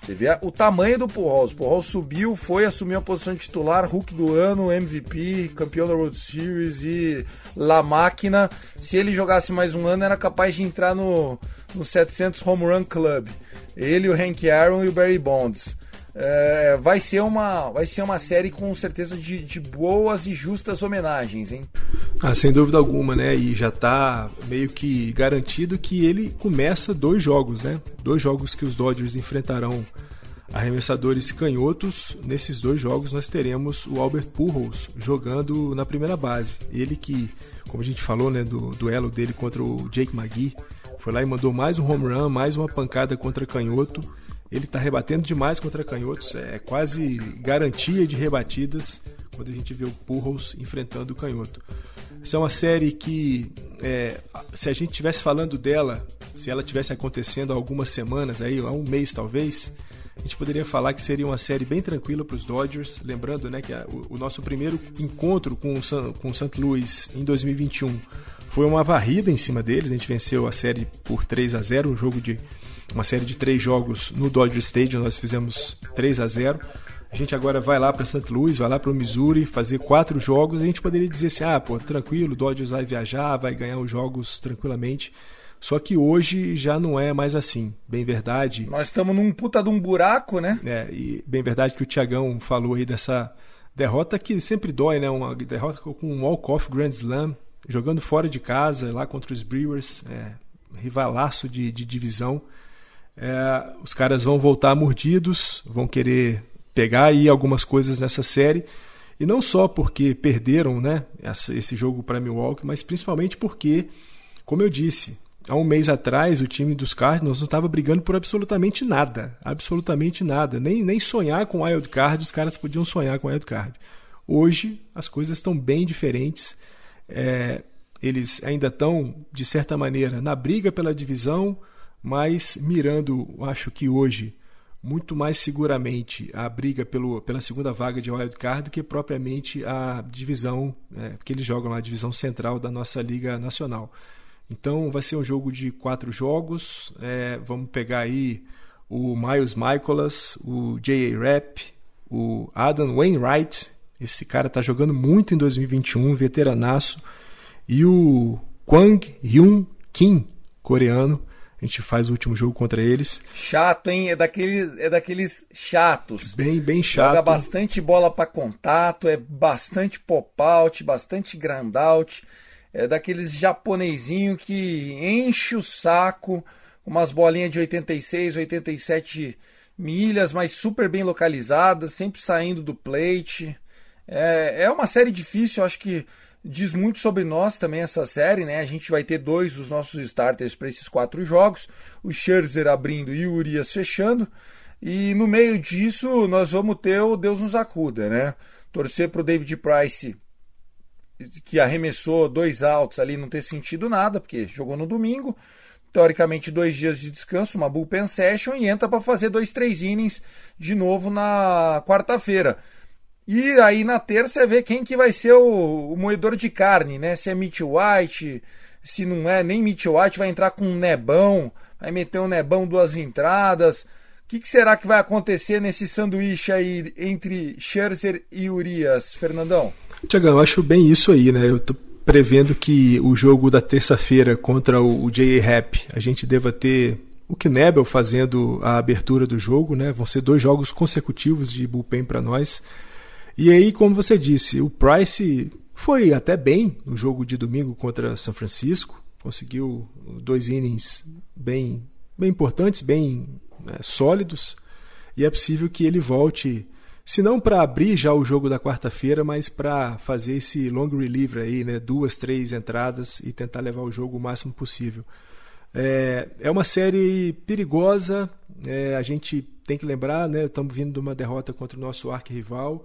Você vê o tamanho do Porros. O Porros subiu, foi, assumiu a posição de titular, Hulk do ano, MVP, campeão da World Series e La Máquina. Se ele jogasse mais um ano, era capaz de entrar no, no 700 Home Run Club. Ele, o Hank Aaron e o Barry Bonds. É, vai, ser uma, vai ser uma série com certeza de, de boas e justas homenagens, hein? Ah, sem dúvida alguma, né? E já está meio que garantido que ele começa dois jogos, né? Dois jogos que os Dodgers enfrentarão arremessadores canhotos. Nesses dois jogos nós teremos o Albert Pujols jogando na primeira base. Ele que, como a gente falou, né, do duelo dele contra o Jake McGee, foi lá e mandou mais um home run, mais uma pancada contra canhoto ele está rebatendo demais contra canhotos, é quase garantia de rebatidas quando a gente vê o Pujols enfrentando o canhoto. Essa é uma série que, é, se a gente estivesse falando dela, se ela tivesse acontecendo há algumas semanas, aí, há um mês talvez, a gente poderia falar que seria uma série bem tranquila para os Dodgers. Lembrando né, que a, o, o, nosso primeiro encontro com o, San, com o St. Louis em 2021 foi uma varrida em cima deles. A gente venceu a série por 3 a 0 um jogo de uma série de três jogos no Dodger Stadium, nós fizemos 3 a 0 a gente agora vai lá para St. Louis, vai lá para o Missouri fazer quatro jogos. A gente poderia dizer assim: ah, pô, tranquilo, o Dodgers vai viajar, vai ganhar os jogos tranquilamente. Só que hoje já não é mais assim. Bem verdade. Nós estamos num puta de um buraco, né? É, e bem verdade que o Tiagão falou aí dessa derrota que sempre dói, né? Uma derrota com um walk-off Grand Slam, jogando fora de casa, lá contra os Brewers, é, rivalaço de, de divisão é, os caras vão voltar mordidos, vão querer pegar aí algumas coisas nessa série. E não só porque perderam né, esse jogo para Milwaukee, mas principalmente porque, como eu disse, há um mês atrás o time dos Cardinals não estava brigando por absolutamente nada. Absolutamente nada. Nem, nem sonhar com wild card, os caras podiam sonhar com wild card. Hoje as coisas estão bem diferentes. É, eles ainda estão, de certa maneira, na briga pela divisão, mas mirando, acho que hoje, muito mais seguramente a briga pelo, pela segunda vaga de wild card do que propriamente a divisão, é, que eles jogam lá, a divisão central da nossa Liga Nacional. Então vai ser um jogo de quatro jogos. É, vamos pegar aí o Miles Michaelas, o J.A. Rapp, o Adam Wainwright. Esse cara está jogando muito em 2021, veteranaço. E o Kwang Hyun Kim, coreano a gente faz o último jogo contra eles. Chato, hein? É daqueles, é daqueles chatos. Bem, bem chato. Joga bastante bola para contato, é bastante pop-out, bastante ground-out. É daqueles japonesinho que enche o saco, umas bolinhas de 86, 87 milhas, mas super bem localizadas, sempre saindo do plate. É, é uma série difícil, acho que diz muito sobre nós também essa série, né? A gente vai ter dois dos nossos starters para esses quatro jogos, o Scherzer abrindo e o Urias fechando. E no meio disso, nós vamos ter o Deus nos acuda, né? Torcer para o David Price, que arremessou dois altos ali, não ter sentido nada, porque jogou no domingo. Teoricamente, dois dias de descanso, uma bullpen session, e entra para fazer dois, três innings de novo na quarta-feira. E aí na terça você vê quem que vai ser o, o, moedor de carne, né? Se é Mitch White, se não é nem Mitch White, vai entrar com um nebão, vai meter um nebão duas entradas. O que, que, será que vai acontecer nesse sanduíche aí entre Scherzer e Urias, Fernandão? Tiagão, eu acho bem isso aí, né? Eu tô prevendo que o jogo da terça-feira contra o, o J.A. Rap, a gente deva ter o Knebel fazendo a abertura do jogo, né? Vão ser dois jogos consecutivos de bullpen para nós. E aí, como você disse, o Price foi até bem no jogo de domingo contra São Francisco, conseguiu dois innings bem, bem importantes, bem né, sólidos, e é possível que ele volte, se não para abrir já o jogo da quarta-feira, mas para fazer esse long reliever aí, né, duas, três entradas e tentar levar o jogo o máximo possível. É, é uma série perigosa, é, a gente tem que lembrar, né, estamos vindo de uma derrota contra o nosso arquirrival,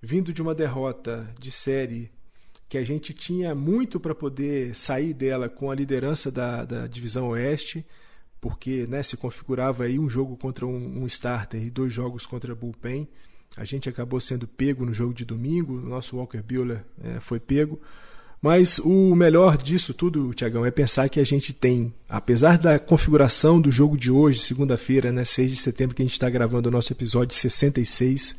vindo de uma derrota de série que a gente tinha muito para poder sair dela com a liderança da, da divisão oeste, porque né, se configurava aí um jogo contra um, um starter e dois jogos contra bullpen. A gente acabou sendo pego no jogo de domingo, o nosso Walker Buehler é, foi pego. Mas o melhor disso tudo, Tiagão, é pensar que a gente tem, apesar da configuração do jogo de hoje, segunda-feira, né, 6 de setembro, que a gente está gravando o nosso episódio 66,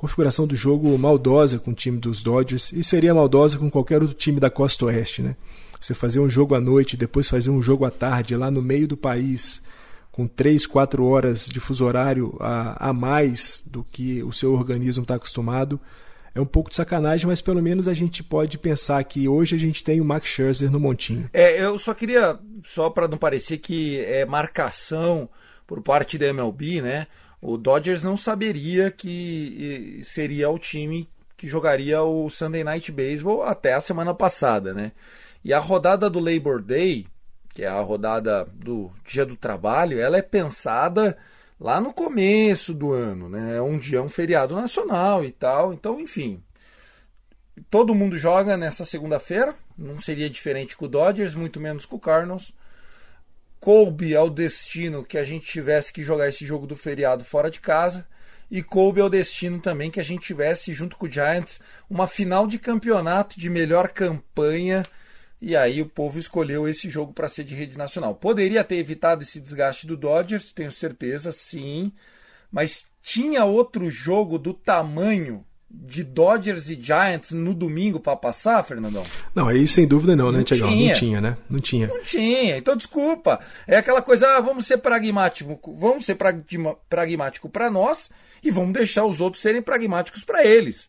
configuração do jogo maldosa com o time dos Dodgers e seria maldosa com qualquer outro time da costa oeste, né? Você fazer um jogo à noite, depois fazer um jogo à tarde, lá no meio do país, com 3, 4 horas de fuso horário a, a mais do que o seu organismo está acostumado, é um pouco de sacanagem, mas pelo menos a gente pode pensar que hoje a gente tem o Max Scherzer no montinho. É, eu só queria, só para não parecer que é marcação por parte da MLB, né? O Dodgers não saberia que seria o time que jogaria o Sunday Night Baseball até a semana passada, né? E a rodada do Labor Day, que é a rodada do Dia do Trabalho, ela é pensada lá no começo do ano, né? É um dia um feriado nacional e tal. Então, enfim, todo mundo joga nessa segunda-feira. Não seria diferente com o Dodgers, muito menos com o Cardinals coube ao destino que a gente tivesse que jogar esse jogo do feriado fora de casa e coube ao destino também que a gente tivesse junto com o Giants uma final de campeonato de melhor campanha e aí o povo escolheu esse jogo para ser de rede nacional. Poderia ter evitado esse desgaste do Dodgers, tenho certeza, sim, mas tinha outro jogo do tamanho de Dodgers e Giants no domingo para passar, Fernandão? Não, aí sem dúvida não, né, Tiagão? Não tinha, né? Não tinha. Não tinha. Então, desculpa. É aquela coisa, ah, vamos ser pragmático, vamos ser pragmático para nós e vamos deixar os outros serem pragmáticos para eles.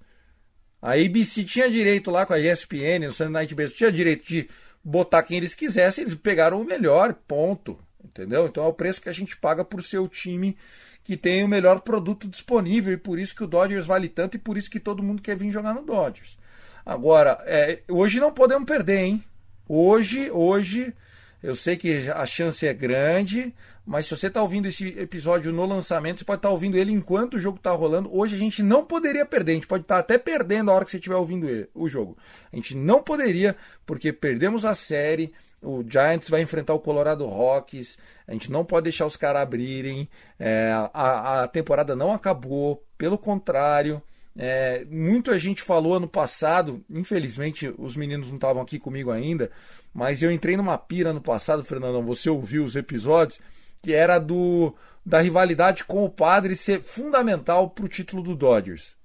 A ABC tinha direito lá com a ESPN, o Sunday Night Baseball, tinha direito de botar quem eles quisessem, eles pegaram o melhor, ponto. Entendeu? Então é o preço que a gente paga por ser o time que tem o melhor produto disponível e por isso que o Dodgers vale tanto e por isso que todo mundo quer vir jogar no Dodgers. Agora, é, hoje não podemos perder, hein? Hoje, hoje, eu sei que a chance é grande, mas se você está ouvindo esse episódio no lançamento, você pode estar tá ouvindo ele enquanto o jogo está rolando. Hoje a gente não poderia perder, a gente pode estar tá até perdendo a hora que você estiver ouvindo ele, o jogo. A gente não poderia, porque perdemos a série o Giants vai enfrentar o Colorado Rockies. A gente não pode deixar os caras abrirem. É, a, a, temporada não acabou, pelo contrário. É, muita gente falou ano passado, infelizmente os meninos não estavam aqui comigo ainda, mas eu entrei numa pira ano passado, Fernandão. Você ouviu os episódios, que era do da rivalidade com o Padre ser fundamental para o título do Dodgers.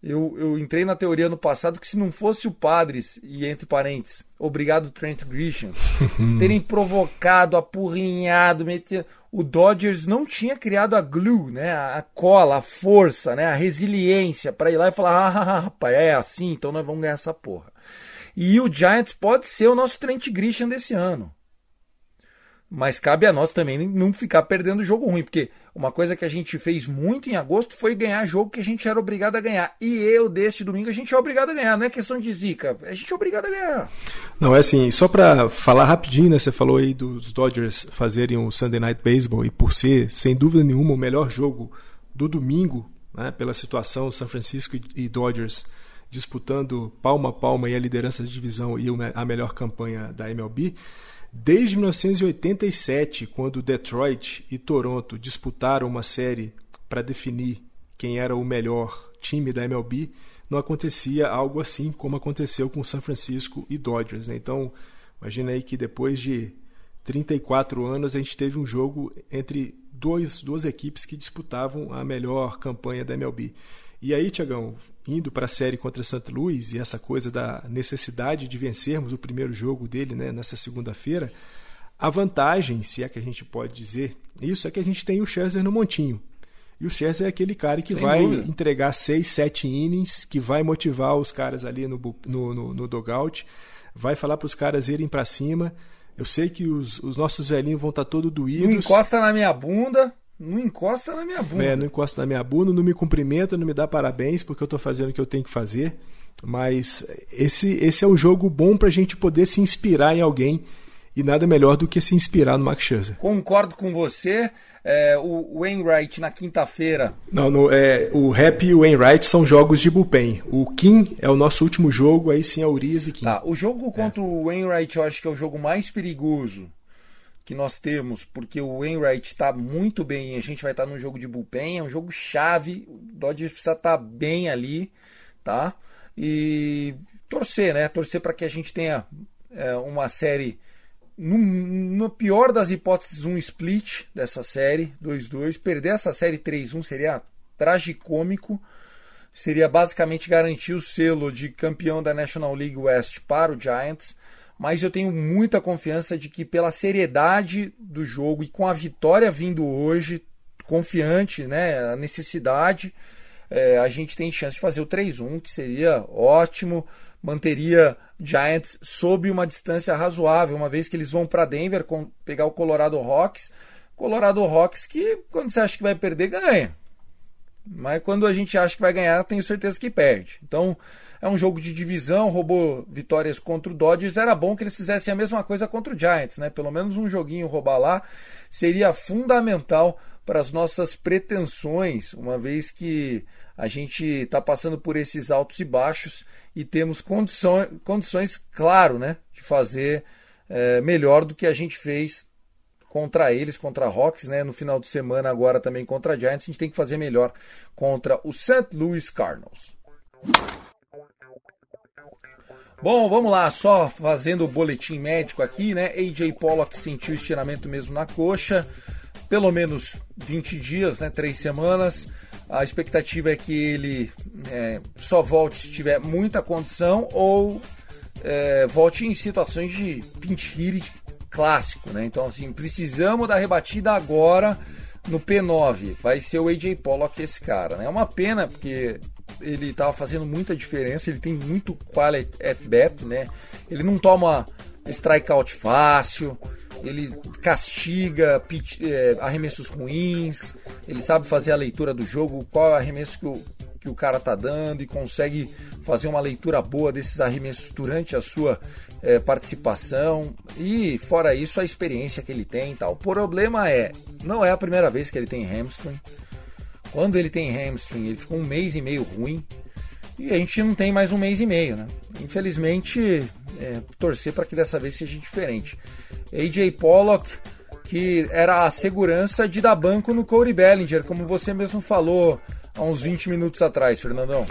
Eu, eu entrei na teoria no passado que se não fosse o Padres, e entre parênteses, obrigado Trent Grisham, *laughs* terem provocado, apurrinhado, metido, o Dodgers não tinha criado a glue, né, a cola, a força, né, a resiliência para ir lá e falar, ah, rapaz, é assim, então nós vamos ganhar essa porra. E o Giants pode ser o nosso Trent Grisham desse ano. Mas cabe a nós também não ficar perdendo jogo ruim, porque uma coisa que a gente fez muito em agosto foi ganhar jogo que a gente era obrigado a ganhar. E eu, deste domingo, a gente é obrigado a ganhar. Não é questão de zica, a gente é obrigado a ganhar. Não, é assim, só para falar rapidinho, né? Você falou aí dos Dodgers fazerem o Sunday Night Baseball e por ser, sem dúvida nenhuma, o melhor jogo do domingo, né, pela situação São Francisco e Dodgers disputando palma a palma e a liderança da divisão e a melhor campanha da MLB. Desde 1987, quando Detroit e Toronto disputaram uma série para definir quem era o melhor time da MLB, não acontecia algo assim como aconteceu com San Francisco e Dodgers. Né? Então, imagina aí que depois de 34 anos a gente teve um jogo entre dois, duas equipes que disputavam a melhor campanha da MLB. E aí, Tiagão, indo para a série contra St. Louis e essa coisa da necessidade de vencermos o primeiro jogo dele né, nessa segunda-feira, a vantagem, se é que a gente pode dizer isso, é que a gente tem o Scherzer no montinho. E o Scherzer é aquele cara que Sem vai dúvida. entregar seis, sete innings, que vai motivar os caras ali no, no, no, no dogout, vai falar para os caras irem para cima. Eu sei que os, os nossos velhinhos vão estar todos doídos. Não encosta na minha bunda. Não encosta na minha bunda. É, não encosta na minha bunda, não me cumprimenta, não me dá parabéns porque eu estou fazendo o que eu tenho que fazer. Mas esse, esse é um jogo bom para a gente poder se inspirar em alguém e nada melhor do que se inspirar no Max Scherzer. Concordo com você. É, o Wainwright na quinta-feira. Não, no, é, o Rap e o Wainwright são jogos de bullpen. O Kim é o nosso último jogo, aí sim é Urias e Kim. Tá, o jogo contra o Wainwright eu acho que é o jogo mais perigoso que nós temos, porque o Wainwright está muito bem, a gente vai estar no jogo de bullpen, é um jogo chave, o Dodgers precisa estar bem ali, tá? E torcer, né? Torcer para que a gente tenha é, uma série, no, no pior das hipóteses, um split dessa série, 2-2. Perder essa série 3-1 seria tragicômico, seria basicamente garantir o selo de campeão da National League West para o Giants mas eu tenho muita confiança de que pela seriedade do jogo e com a vitória vindo hoje, confiante, né, a necessidade, é, a gente tem chance de fazer o 3-1, que seria ótimo, manteria Giants sob uma distância razoável, uma vez que eles vão para Denver com, pegar o Colorado Rocks, Colorado Rocks que quando você acha que vai perder, ganha. Mas quando a gente acha que vai ganhar, tenho certeza que perde. Então, é um jogo de divisão, roubou vitórias contra o Dodgers. Era bom que eles fizessem a mesma coisa contra o Giants, né? Pelo menos um joguinho roubar lá seria fundamental para as nossas pretensões, uma vez que a gente está passando por esses altos e baixos e temos condições, condições claro, né? De fazer é, melhor do que a gente fez contra eles, contra a Rocks, né? No final de semana agora também contra a Giants, a gente tem que fazer melhor contra o St. Louis Cardinals. Bom, vamos lá, só fazendo o boletim médico aqui, né? AJ Pollock sentiu estiramento mesmo na coxa, pelo menos 20 dias, né? Três semanas. A expectativa é que ele é, só volte se tiver muita condição ou é, volte em situações de pinch hit clássico, né? Então, assim, precisamos da rebatida agora no P9. Vai ser o AJ Pollock esse cara, né? É uma pena porque ele estava fazendo muita diferença, ele tem muito quality at bat, né? Ele não toma strikeout fácil, ele castiga pitch, é, arremessos ruins, ele sabe fazer a leitura do jogo, qual é o arremesso que o, que o cara tá dando e consegue fazer uma leitura boa desses arremessos durante a sua é, participação e fora isso a experiência que ele tem e tal. O problema é, não é a primeira vez que ele tem hamstring. Quando ele tem hamstring, ele fica um mês e meio ruim e a gente não tem mais um mês e meio, né? Infelizmente, é, torcer para que dessa vez seja diferente. AJ Pollock, que era a segurança de dar banco no Corey Bellinger, como você mesmo falou há uns 20 minutos atrás, Fernandão.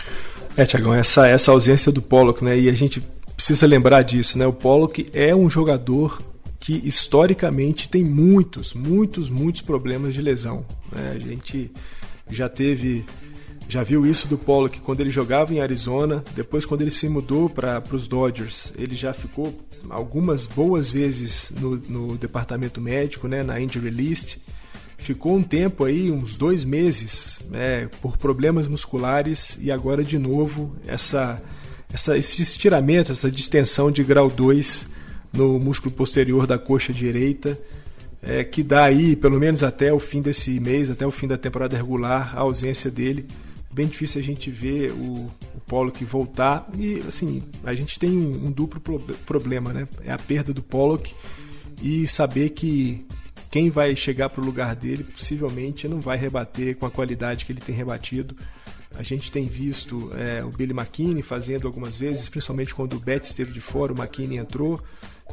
É, Tiagão, essa, essa ausência do Pollock, né? E a gente precisa lembrar disso, né? O Pollock é um jogador que historicamente tem muitos, muitos, muitos problemas de lesão. Né? A gente já teve, já viu isso do Pollock quando ele jogava em Arizona, depois quando ele se mudou para os Dodgers, ele já ficou algumas boas vezes no, no departamento médico, né? Na injury list ficou um tempo aí, uns dois meses, né, por problemas musculares e agora de novo essa, essa, esse estiramento, essa distensão de grau 2 no músculo posterior da coxa direita, é, que dá aí, pelo menos até o fim desse mês, até o fim da temporada regular, a ausência dele. Bem difícil a gente ver o, o Pollock voltar e assim, a gente tem um, um duplo pro, problema, né? É a perda do Pollock e saber que quem vai chegar para o lugar dele possivelmente não vai rebater com a qualidade que ele tem rebatido. A gente tem visto é, o Billy McKinney fazendo algumas vezes, principalmente quando o Betts esteve de fora, o McKinney entrou.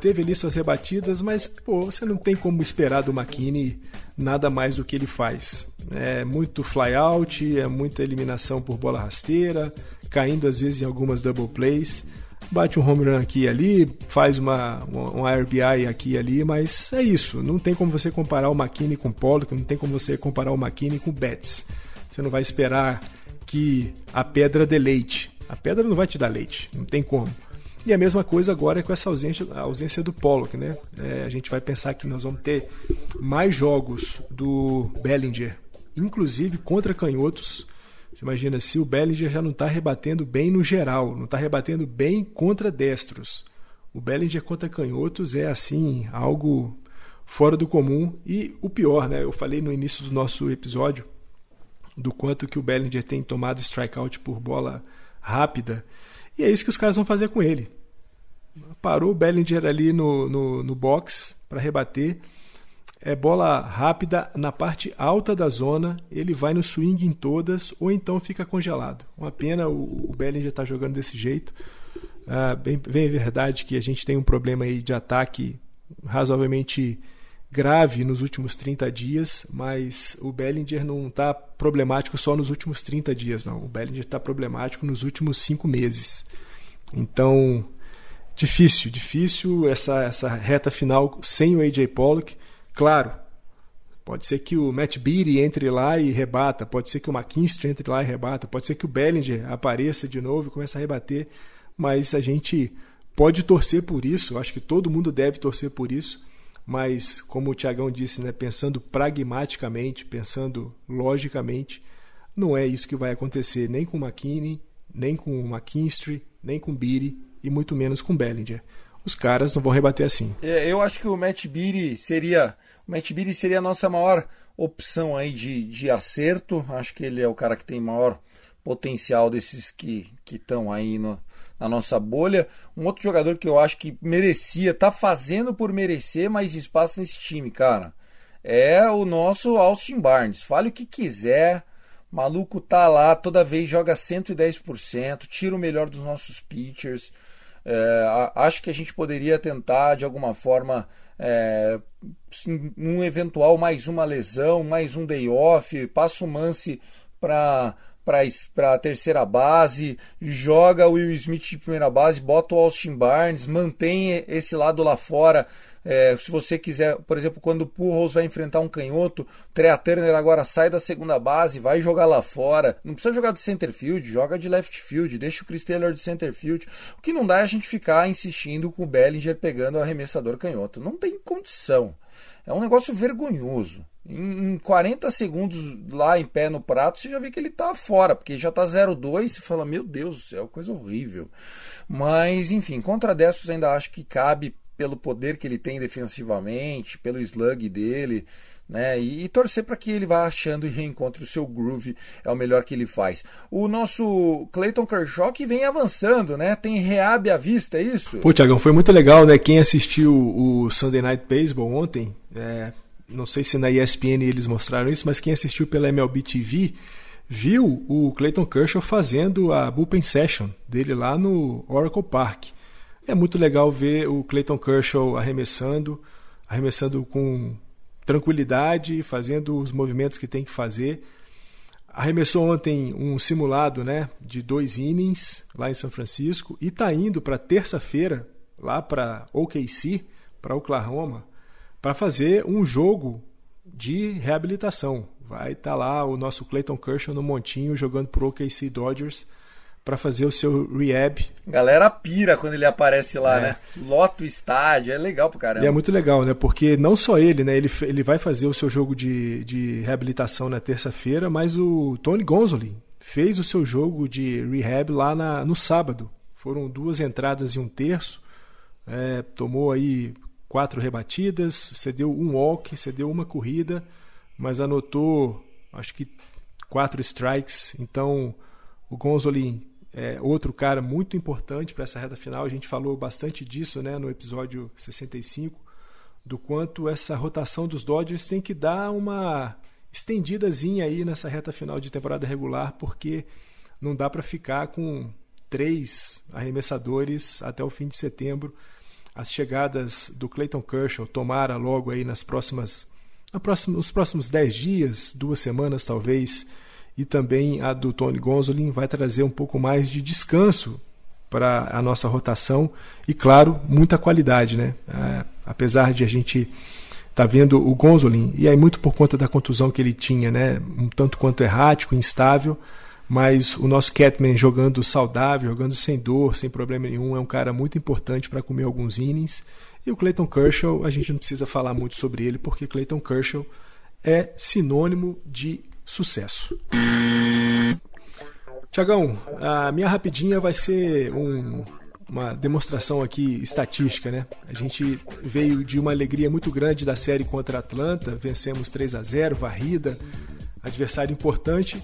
Teve ali suas rebatidas, mas pô, você não tem como esperar do McKinney nada mais do que ele faz. É muito flyout, é muita eliminação por bola rasteira, caindo às vezes em algumas double plays bate um home run aqui e ali, faz uma, um RBI aqui e ali, mas é isso. Não tem como você comparar o McKinney com o Pollock, não tem como você comparar o McKinney com o Betts. Você não vai esperar que a pedra dê leite. A pedra não vai te dar leite, não tem como. E a mesma coisa agora é com essa ausência, ausência do Pollock, né? É, a gente vai pensar que nós vamos ter mais jogos do Bellinger, inclusive contra canhotos. Você imagina se o Bellinger já não está rebatendo bem no geral, não está rebatendo bem contra destros. O Bellinger contra canhotos é assim algo fora do comum e o pior, né? Eu falei no início do nosso episódio do quanto que o Bellinger tem tomado strikeout por bola rápida. E é isso que os caras vão fazer com ele. Parou o Bellinger ali no, no, no box para rebater. É bola rápida na parte alta da zona. Ele vai no swing em todas ou então fica congelado. Uma pena o, o Bellinger estar tá jogando desse jeito. Ah, bem, bem é verdade que a gente tem um problema aí de ataque razoavelmente grave nos últimos 30 dias, mas o Bellinger não está problemático só nos últimos 30 dias, não. O Bellinger está problemático nos últimos cinco meses. Então, difícil, difícil essa, essa reta final sem o AJ Pollock. Claro, pode ser que o Matt Beattie entre lá e rebata, pode ser que o McKinstry entre lá e rebata, pode ser que o Bellinger apareça de novo e comece a rebater, mas a gente pode torcer por isso, acho que todo mundo deve torcer por isso mas como o Tiagão disse, né, pensando pragmaticamente, pensando logicamente, não é isso que vai acontecer nem com McKinney, nem com McKinstry, nem com Beatty e muito menos com Bellinger. Os caras não vão rebater assim. É, eu acho que o Matt Beatty seria o Matt Beatty seria a nossa maior opção aí de, de acerto. Acho que ele é o cara que tem maior potencial desses que estão aí no, na nossa bolha. Um outro jogador que eu acho que merecia, tá fazendo por merecer mais espaço nesse time, cara. É o nosso Austin Barnes. Fale o que quiser. Maluco tá lá, toda vez joga 110%, tira o melhor dos nossos pitchers. É, acho que a gente poderia tentar de alguma forma é, um eventual mais uma lesão, mais um day off, passa o Mance para para a terceira base, joga o Will Smith de primeira base, bota o Austin Barnes, mantém esse lado lá fora. É, se você quiser, por exemplo, quando o Pujols vai enfrentar um canhoto, Trea Turner agora sai da segunda base, vai jogar lá fora. Não precisa jogar de center field, joga de left field, deixa o Chris Taylor de center field. O que não dá é a gente ficar insistindo com o Bellinger pegando o arremessador canhoto. Não tem condição. É um negócio vergonhoso. Em, 40 segundos lá em pé no prato, você já vê que ele tá fora, porque já tá 0-2, você fala, meu Deus do céu, coisa horrível. Mas, enfim, contra destros ainda acho que cabe pelo poder que ele tem defensivamente, pelo slug dele, né? E, e torcer para que ele vá achando e reencontre o seu groove, é o melhor que ele faz. O nosso Clayton Kershaw que vem avançando, né? Tem reab à vista, é isso? Pô, Tiagão, foi muito legal, né? Quem assistiu o Sunday Night Baseball ontem, é, não sei se na ESPN eles mostraram isso, mas quem assistiu pela MLB TV viu o Clayton Kershaw fazendo a bullpen session dele lá no Oracle Park. É muito legal ver o Clayton Kershaw arremessando, arremessando com tranquilidade, fazendo os movimentos que tem que fazer. Arremessou ontem um simulado né, de dois innings lá em São Francisco e está indo para terça-feira lá para OKC, para Oklahoma, para fazer um jogo de reabilitação. Vai estar tá lá o nosso Clayton Kershaw no montinho jogando pro OKC Dodgers para fazer o seu rehab. Galera pira quando ele aparece lá, é. né? Lota o estádio, é legal pro caramba. E é muito legal, né? Porque não só ele, né? Ele, ele vai fazer o seu jogo de, de reabilitação na terça-feira, mas o Tony Gonzolin fez o seu jogo de rehab lá na, no sábado. Foram duas entradas e um terço. É, tomou aí quatro rebatidas, cedeu um walk, cedeu uma corrida, mas anotou acho que quatro strikes. Então o Gonzolin é outro cara muito importante para essa reta final. A gente falou bastante disso né, no episódio 65, do quanto essa rotação dos Dodgers tem que dar uma estendidazinha aí nessa reta final de temporada regular, porque não dá para ficar com três arremessadores até o fim de setembro as chegadas do Clayton Kershaw tomara logo aí nas próximas nos próximos 10 dias, duas semanas talvez, e também a do Tony Gonzolin vai trazer um pouco mais de descanso para a nossa rotação e, claro, muita qualidade. Né? É, apesar de a gente estar tá vendo o Gonzolin, e aí muito por conta da contusão que ele tinha, né? um tanto quanto errático, instável, mas o nosso Catman jogando saudável, jogando sem dor, sem problema nenhum, é um cara muito importante para comer alguns innings. E o Clayton Kershaw, a gente não precisa falar muito sobre ele, porque Clayton Kershaw é sinônimo de sucesso. Tiagão, a minha rapidinha vai ser um, uma demonstração aqui estatística, né? A gente veio de uma alegria muito grande da série contra a Atlanta, vencemos 3 a 0, varrida, adversário importante,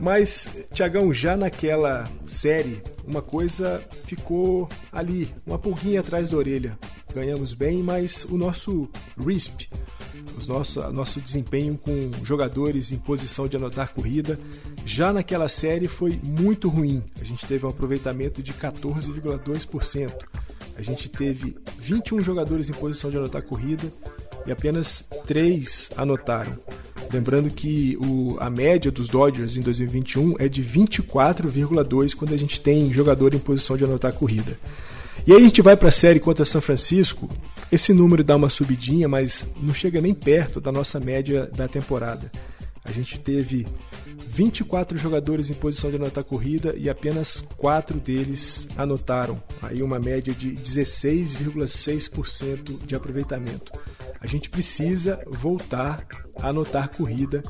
mas, Tiagão, já naquela série, uma coisa ficou ali, uma pulguinha atrás da orelha. Ganhamos bem, mas o nosso RISP, nosso, nosso desempenho com jogadores em posição de anotar corrida, já naquela série foi muito ruim. A gente teve um aproveitamento de 14,2%. A gente teve 21 jogadores em posição de anotar corrida e apenas 3 anotaram. Lembrando que o, a média dos Dodgers em 2021 é de 24,2 quando a gente tem jogador em posição de anotar corrida. E aí a gente vai para a série contra São Francisco, esse número dá uma subidinha, mas não chega nem perto da nossa média da temporada. A gente teve 24 jogadores em posição de anotar corrida e apenas 4 deles anotaram. Aí uma média de 16,6% de aproveitamento. A gente precisa voltar a anotar corrida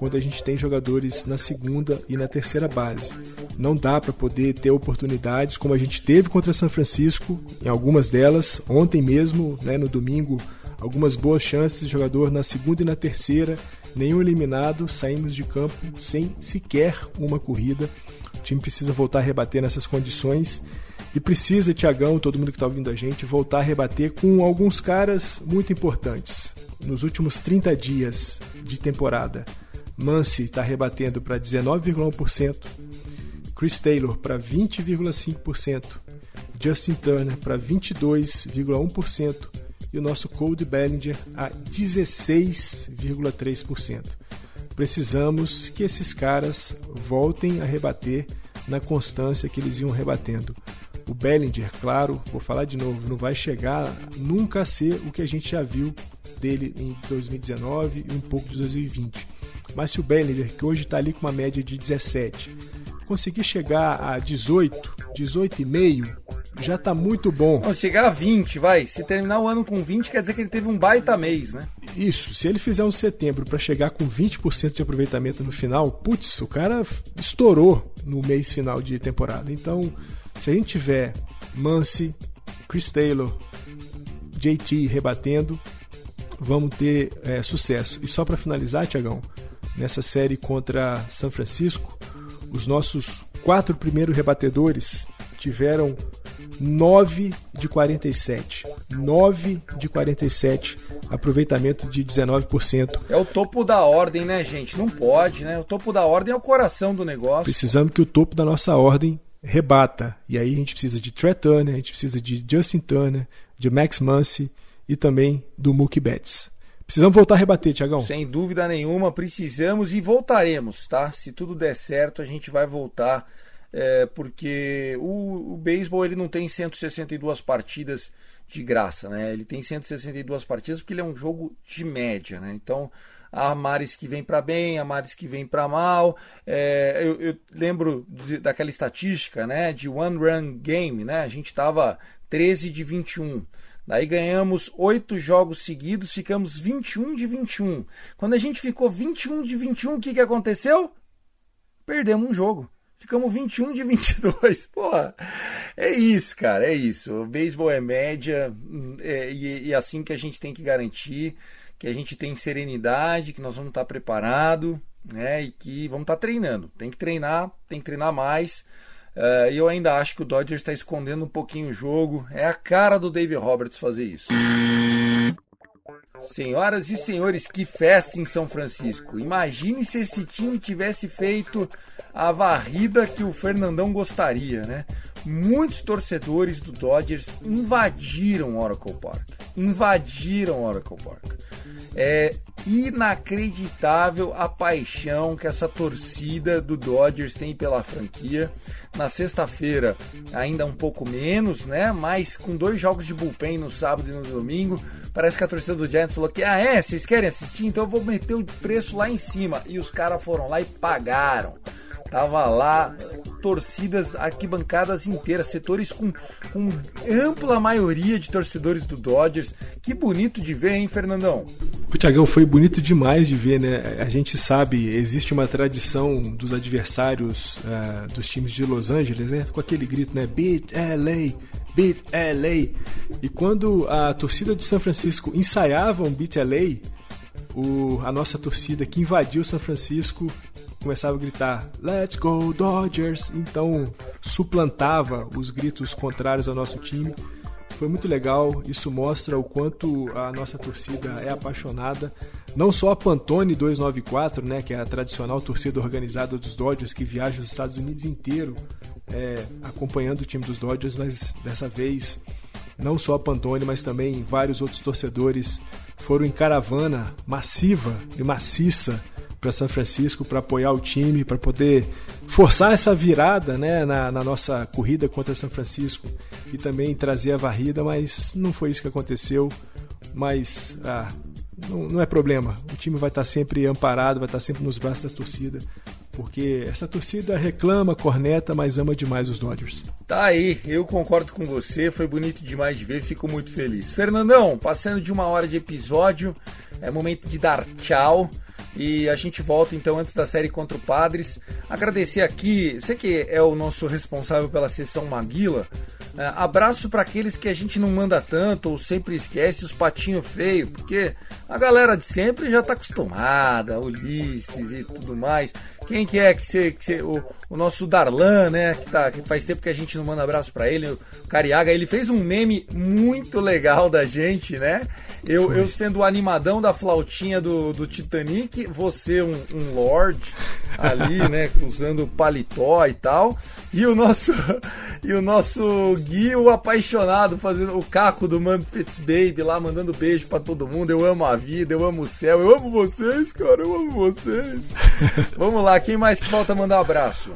quando a gente tem jogadores na segunda e na terceira base. Não dá para poder ter oportunidades como a gente teve contra São Francisco, em algumas delas, ontem mesmo, né, no domingo, algumas boas chances de jogador na segunda e na terceira, nenhum eliminado, saímos de campo sem sequer uma corrida. O time precisa voltar a rebater nessas condições e precisa, Tiagão, todo mundo que está ouvindo a gente, voltar a rebater com alguns caras muito importantes. Nos últimos 30 dias de temporada, Mansi está rebatendo para 19,1%, Chris Taylor para 20,5%, Justin Turner para 22,1% e o nosso Cody Bellinger a 16,3%. Precisamos que esses caras voltem a rebater na constância que eles iam rebatendo. O Bellinger, claro, vou falar de novo, não vai chegar nunca a ser o que a gente já viu dele em 2019 e um pouco de 2020. Mas se o Bellinger, que hoje está ali com uma média de 17, conseguir chegar a 18, 18,5, já está muito bom. Não, chegar a 20, vai. Se terminar o ano com 20, quer dizer que ele teve um baita mês, né? Isso, se ele fizer um setembro para chegar com 20% de aproveitamento no final, putz, o cara estourou no mês final de temporada. Então, se a gente tiver Mansi, Chris Taylor, JT rebatendo, vamos ter é, sucesso. E só para finalizar, Tiagão, nessa série contra São Francisco, os nossos quatro primeiros rebatedores tiveram 9 de 47. 9 de 47, aproveitamento de 19%. É o topo da ordem, né, gente? Não pode, né? O topo da ordem é o coração do negócio. Precisamos que o topo da nossa ordem rebata. E aí a gente precisa de Trey Turner, a gente precisa de Justin Turner, de Max Muncy e também do Mookie Betts. Precisamos voltar a rebater, Tiagão. Sem dúvida nenhuma, precisamos e voltaremos, tá? Se tudo der certo, a gente vai voltar, é, porque o, o beisebol ele não tem 162 partidas de graça, né? Ele tem 162 partidas porque ele é um jogo de média, né? Então há mares que vem para bem, há mares que vem para mal. É, eu, eu, lembro de, daquela estatística, né, de one run game, né? A gente estava 13 de 21. Daí ganhamos oito jogos seguidos, ficamos 21 de 21. Quando a gente ficou 21 de 21, o que, que aconteceu? Perdemos um jogo. Ficamos 21 de 22. *laughs* Porra, é isso, cara, é isso. O beisebol é média é, e, e assim que a gente tem que garantir que a gente tem serenidade, que nós vamos estar preparado, né? E que vamos estar treinando. Tem que treinar, tem que treinar mais. Uh, eu ainda acho que o Dodgers está escondendo um pouquinho o jogo. É a cara do Dave Roberts fazer isso. Senhoras e senhores, que festa em São Francisco. Imagine se esse time tivesse feito a varrida que o Fernandão gostaria, né? Muitos torcedores do Dodgers invadiram Oracle Park. Invadiram Oracle Park. É inacreditável a paixão que essa torcida do Dodgers tem pela franquia. Na sexta-feira, ainda um pouco menos, né? Mas com dois jogos de bullpen no sábado e no domingo, parece que a torcida do Giants falou que, ah, é, vocês querem assistir? Então eu vou meter o preço lá em cima. E os caras foram lá e pagaram Tava lá torcidas, arquibancadas inteiras, setores com, com ampla maioria de torcedores do Dodgers. Que bonito de ver, hein, Fernandão? O Thiagão foi bonito demais de ver, né? A gente sabe, existe uma tradição dos adversários uh, dos times de Los Angeles, né? Com aquele grito, né? Beat LA, Beat LA. E quando a torcida de São Francisco ensaiava um Beat LA, o, a nossa torcida que invadiu São Francisco começava a gritar Let's go Dodgers, então suplantava os gritos contrários ao nosso time. Foi muito legal, isso mostra o quanto a nossa torcida é apaixonada. Não só a Pantone 294, né, que é a tradicional torcida organizada dos Dodgers que viaja os Estados Unidos inteiro é, acompanhando o time dos Dodgers, mas dessa vez não só a Pantone, mas também vários outros torcedores foram em caravana massiva e maciça para São Francisco para apoiar o time, para poder forçar essa virada né, na, na, nossa corrida contra São Francisco e também trazer a varrida, mas não foi isso que aconteceu. Mas ah, não, não, é problema, o time vai estar sempre amparado, vai estar sempre nos braços da torcida, porque essa torcida reclama, corneta, mas ama demais os Dodgers. Tá aí, eu concordo com você, foi bonito demais de ver, fico muito feliz. Fernandão, passando de uma hora de episódio, é momento de dar tchau. E a gente volta então antes da série contra o Padres. Agradecer aqui, você que é o nosso responsável pela sessão Maguila. É, abraço para aqueles que a gente não manda tanto ou sempre esquece os patinho feio, porque a galera de sempre já tá acostumada, Ulisses e tudo mais. Quem que é que você, que o, o, nosso Darlan, né, que tá que faz tempo que a gente não manda abraço para ele, o Cariaga, ele fez um meme muito legal da gente, né? Eu, eu sendo o animadão da flautinha do, do Titanic, você um, um lord ali, *laughs* né, usando paletó e tal, e o nosso *laughs* e o nosso Gui, o apaixonado, fazendo o caco do Muppets Baby lá, mandando beijo para todo mundo. Eu amo a vida, eu amo o céu, eu amo vocês, cara, eu amo vocês. *laughs* Vamos lá, quem mais que falta mandar um abraço?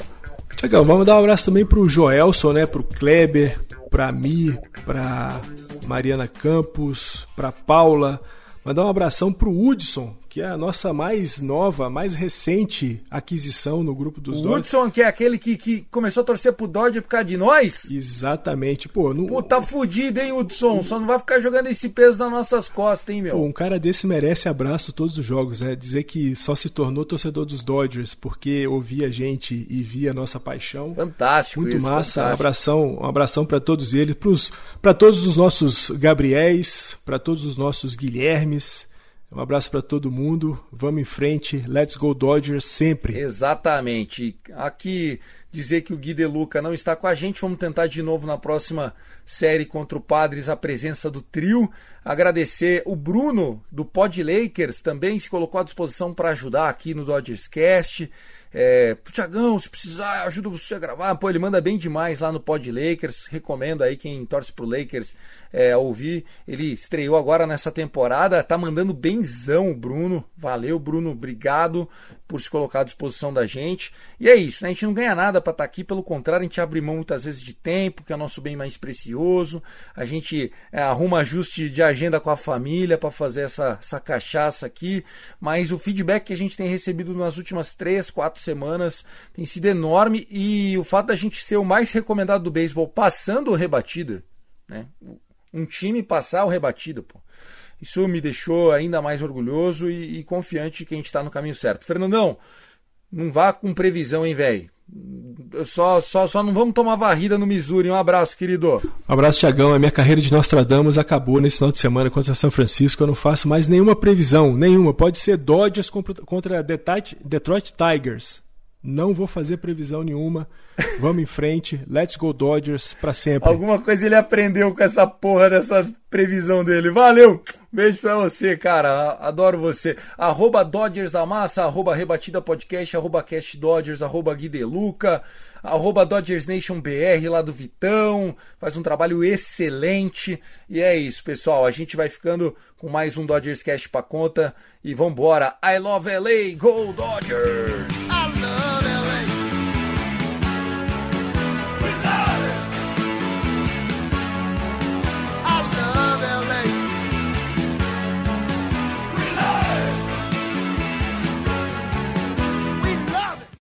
Tiagão, vamos dar um abraço também pro Joelson, né, pro Kleber, pra Mi, pra Mariana Campos, pra Paula. Mandar um abração pro Hudson, que é a nossa mais nova, mais recente aquisição no grupo dos o Dodgers. Hudson, que é aquele que, que começou a torcer pro Dodge por causa de nós? Exatamente. Pô, não... Pô, tá fudido, hein, Hudson? Só não vai ficar jogando esse peso nas nossas costas, hein, meu? Pô, um cara desse merece abraço todos os jogos, né? Dizer que só se tornou torcedor dos Dodgers porque ouvia a gente e via a nossa paixão. Fantástico Muito isso, massa. Fantástico. Um abração, um abração para todos eles, para todos os nossos Gabriéis, para todos os nossos Guilhermes um abraço para todo mundo. Vamos em frente. Let's go Dodgers sempre. Exatamente. Aqui dizer que o Gui De Luca não está com a gente. Vamos tentar de novo na próxima série contra o Padres a presença do trio. Agradecer o Bruno do Pod Lakers também se colocou à disposição para ajudar aqui no Dodgers Cast. É, Tiagão, se precisar, ajuda você a gravar. Pô, ele manda bem demais lá no Pod Lakers. Recomendo aí quem torce pro Lakers é, ouvir. Ele estreou agora nessa temporada, tá mandando benzão o Bruno. Valeu, Bruno, obrigado por se colocar à disposição da gente. E é isso, né? A gente não ganha nada para estar tá aqui, pelo contrário, a gente abre mão muitas vezes de tempo, que é o nosso bem mais precioso. A gente é, arruma ajuste de agenda com a família para fazer essa, essa cachaça aqui. Mas o feedback que a gente tem recebido nas últimas três, quatro semanas tem sido enorme e o fato da gente ser o mais recomendado do beisebol passando o rebatida, né? Um time passar o rebatida, pô. Isso me deixou ainda mais orgulhoso e, e confiante que a gente está no caminho certo. Fernandão, não vá com previsão, hein, velho? Só, só, só não vamos tomar varrida no Missouri. Um abraço, querido. Um abraço, Tiagão. A minha carreira de Nostradamus acabou nesse final de semana contra São Francisco. Eu não faço mais nenhuma previsão, nenhuma. Pode ser Dodgers contra Detroit, Detroit Tigers. Não vou fazer previsão nenhuma. Vamos em frente. Let's go Dodgers para sempre. Alguma coisa ele aprendeu com essa porra dessa previsão dele. Valeu! Beijo pra você, cara. Adoro você. Arroba Dodgers da Massa, arroba Rebatida Podcast, arroba Cast Dodgers, arroba Guideluca, arroba Dodgers Nation BR lá do Vitão. Faz um trabalho excelente. E é isso, pessoal. A gente vai ficando com mais um Dodgers Cast pra conta. E vambora. I love LA, go Dodgers!